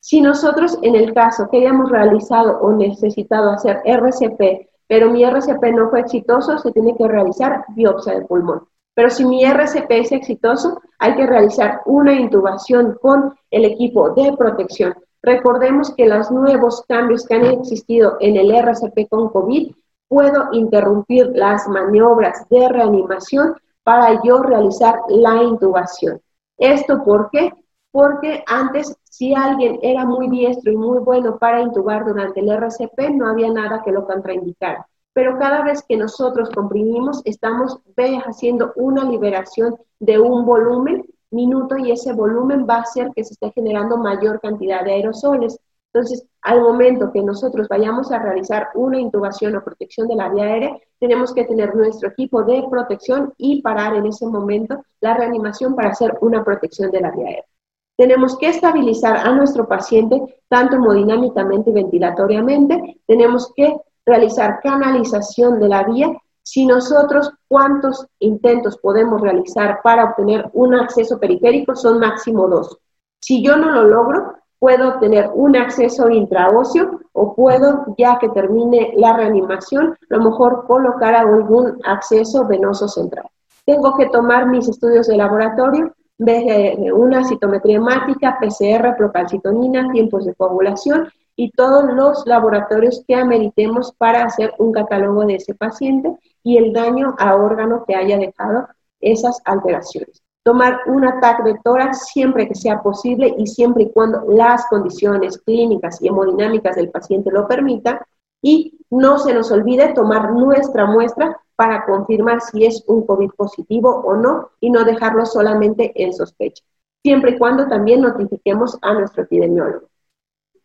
Si nosotros en el caso que hayamos realizado o necesitado hacer RCP, pero mi RCP no fue exitoso, se tiene que realizar biopsia de pulmón. Pero si mi RCP es exitoso, hay que realizar una intubación con el equipo de protección. Recordemos que los nuevos cambios que han existido en el RCP con COVID, puedo interrumpir las maniobras de reanimación para yo realizar la intubación. ¿Esto por qué? Porque antes, si alguien era muy diestro y muy bueno para intubar durante el RCP, no había nada que lo contraindicara. Pero cada vez que nosotros comprimimos, estamos haciendo una liberación de un volumen minuto y ese volumen va a hacer que se esté generando mayor cantidad de aerosoles. Entonces, al momento que nosotros vayamos a realizar una intubación o protección de la vía aérea, tenemos que tener nuestro equipo de protección y parar en ese momento la reanimación para hacer una protección de la vía aérea. Tenemos que estabilizar a nuestro paciente tanto hemodinámicamente y ventilatoriamente. Tenemos que realizar canalización de la vía. Si nosotros, ¿cuántos intentos podemos realizar para obtener un acceso periférico? Son máximo dos. Si yo no lo logro, puedo tener un acceso intraóseo o puedo, ya que termine la reanimación, a lo mejor colocar algún acceso venoso central. Tengo que tomar mis estudios de laboratorio, una citometría hemática, PCR, procalcitonina, tiempos de coagulación y todos los laboratorios que ameritemos para hacer un catálogo de ese paciente y el daño a órgano que haya dejado esas alteraciones. Tomar un ataque de tórax siempre que sea posible y siempre y cuando las condiciones clínicas y hemodinámicas del paciente lo permitan. Y no se nos olvide tomar nuestra muestra para confirmar si es un COVID positivo o no y no dejarlo solamente en sospecha, siempre y cuando también notifiquemos a nuestro epidemiólogo.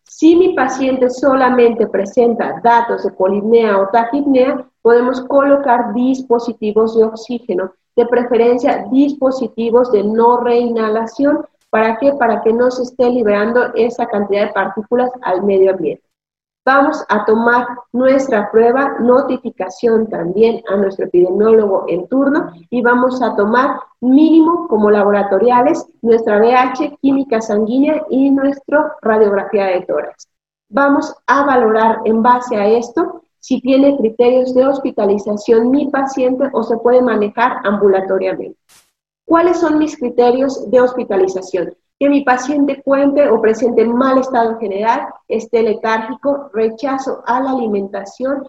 Si mi paciente solamente presenta datos de polipnea o taquipnea, podemos colocar dispositivos de oxígeno, de preferencia dispositivos de no reinhalación. ¿Para qué? Para que no se esté liberando esa cantidad de partículas al medio ambiente. Vamos a tomar nuestra prueba, notificación también a nuestro epidemiólogo en turno y vamos a tomar mínimo como laboratoriales nuestra BH, química sanguínea y nuestra radiografía de tórax. Vamos a valorar en base a esto si tiene criterios de hospitalización mi paciente o se puede manejar ambulatoriamente. ¿Cuáles son mis criterios de hospitalización? que mi paciente cuente o presente mal estado general, esté letárgico, rechazo a la alimentación,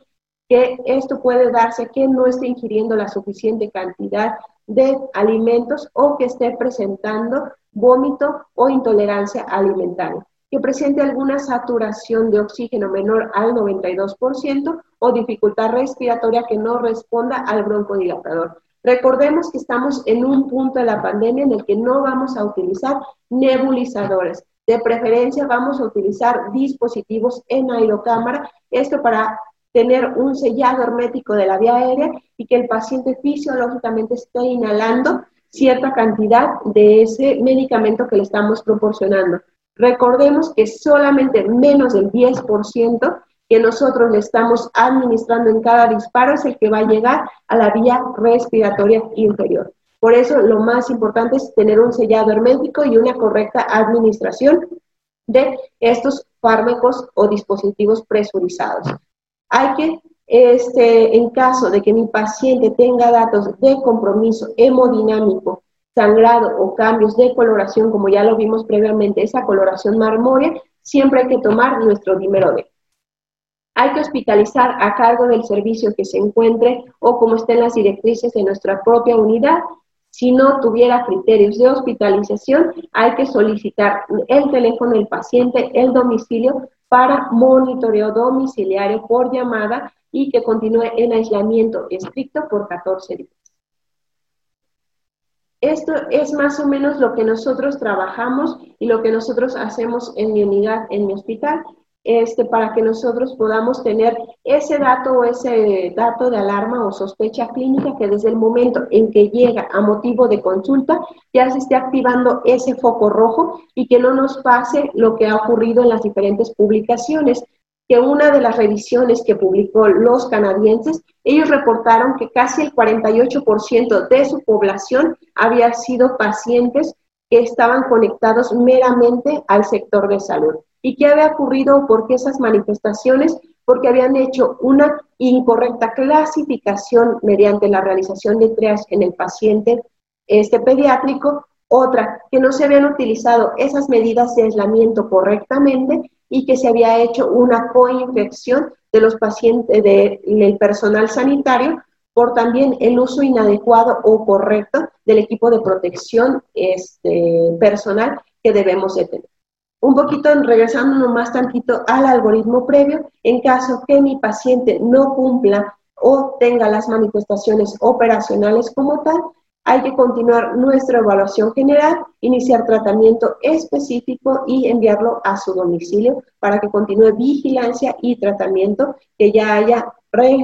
que esto puede darse que no esté ingiriendo la suficiente cantidad de alimentos o que esté presentando vómito o intolerancia alimentaria, que presente alguna saturación de oxígeno menor al 92% o dificultad respiratoria que no responda al broncodilatador. Recordemos que estamos en un punto de la pandemia en el que no vamos a utilizar nebulizadores. De preferencia vamos a utilizar dispositivos en aerocámara, esto para tener un sellado hermético de la vía aérea y que el paciente fisiológicamente esté inhalando cierta cantidad de ese medicamento que le estamos proporcionando. Recordemos que solamente menos del 10% que nosotros le estamos administrando en cada disparo es el que va a llegar a la vía respiratoria inferior. Por eso lo más importante es tener un sellado hermético y una correcta administración de estos fármacos o dispositivos presurizados. Hay que, este, en caso de que mi paciente tenga datos de compromiso hemodinámico, sangrado o cambios de coloración, como ya lo vimos previamente, esa coloración marmórea, siempre hay que tomar nuestro dímero D. Hay que hospitalizar a cargo del servicio que se encuentre o como estén las directrices de nuestra propia unidad. Si no tuviera criterios de hospitalización, hay que solicitar el teléfono del paciente, el domicilio para monitoreo domiciliario por llamada y que continúe en aislamiento estricto por 14 días. Esto es más o menos lo que nosotros trabajamos y lo que nosotros hacemos en mi unidad, en mi hospital este, para que nosotros podamos tener ese dato o ese dato de alarma o sospecha clínica que desde el momento en que llega a motivo de consulta ya se esté activando ese foco rojo y que no nos pase lo que ha ocurrido en las diferentes publicaciones, que una de las revisiones que publicó los canadienses, ellos reportaron que casi el 48% de su población había sido pacientes que estaban conectados meramente al sector de salud. ¿Y qué había ocurrido? ¿Por qué esas manifestaciones? Porque habían hecho una incorrecta clasificación mediante la realización de triage en el paciente este pediátrico, otra, que no se habían utilizado esas medidas de aislamiento correctamente y que se había hecho una coinfección de los pacientes, del personal sanitario, por también el uso inadecuado o correcto del equipo de protección este, personal que debemos de tener. Un poquito regresando más tantito al algoritmo previo, en caso que mi paciente no cumpla o tenga las manifestaciones operacionales como tal, hay que continuar nuestra evaluación general, iniciar tratamiento específico y enviarlo a su domicilio para que continúe vigilancia y tratamiento que ya haya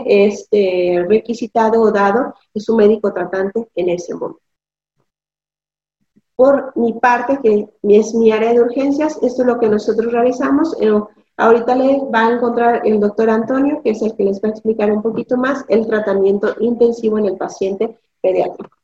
este, requisitado o dado su médico tratante en ese momento. Por mi parte, que es mi área de urgencias, esto es lo que nosotros realizamos. Ahorita le va a encontrar el doctor Antonio, que es el que les va a explicar un poquito más el tratamiento intensivo en el paciente pediátrico.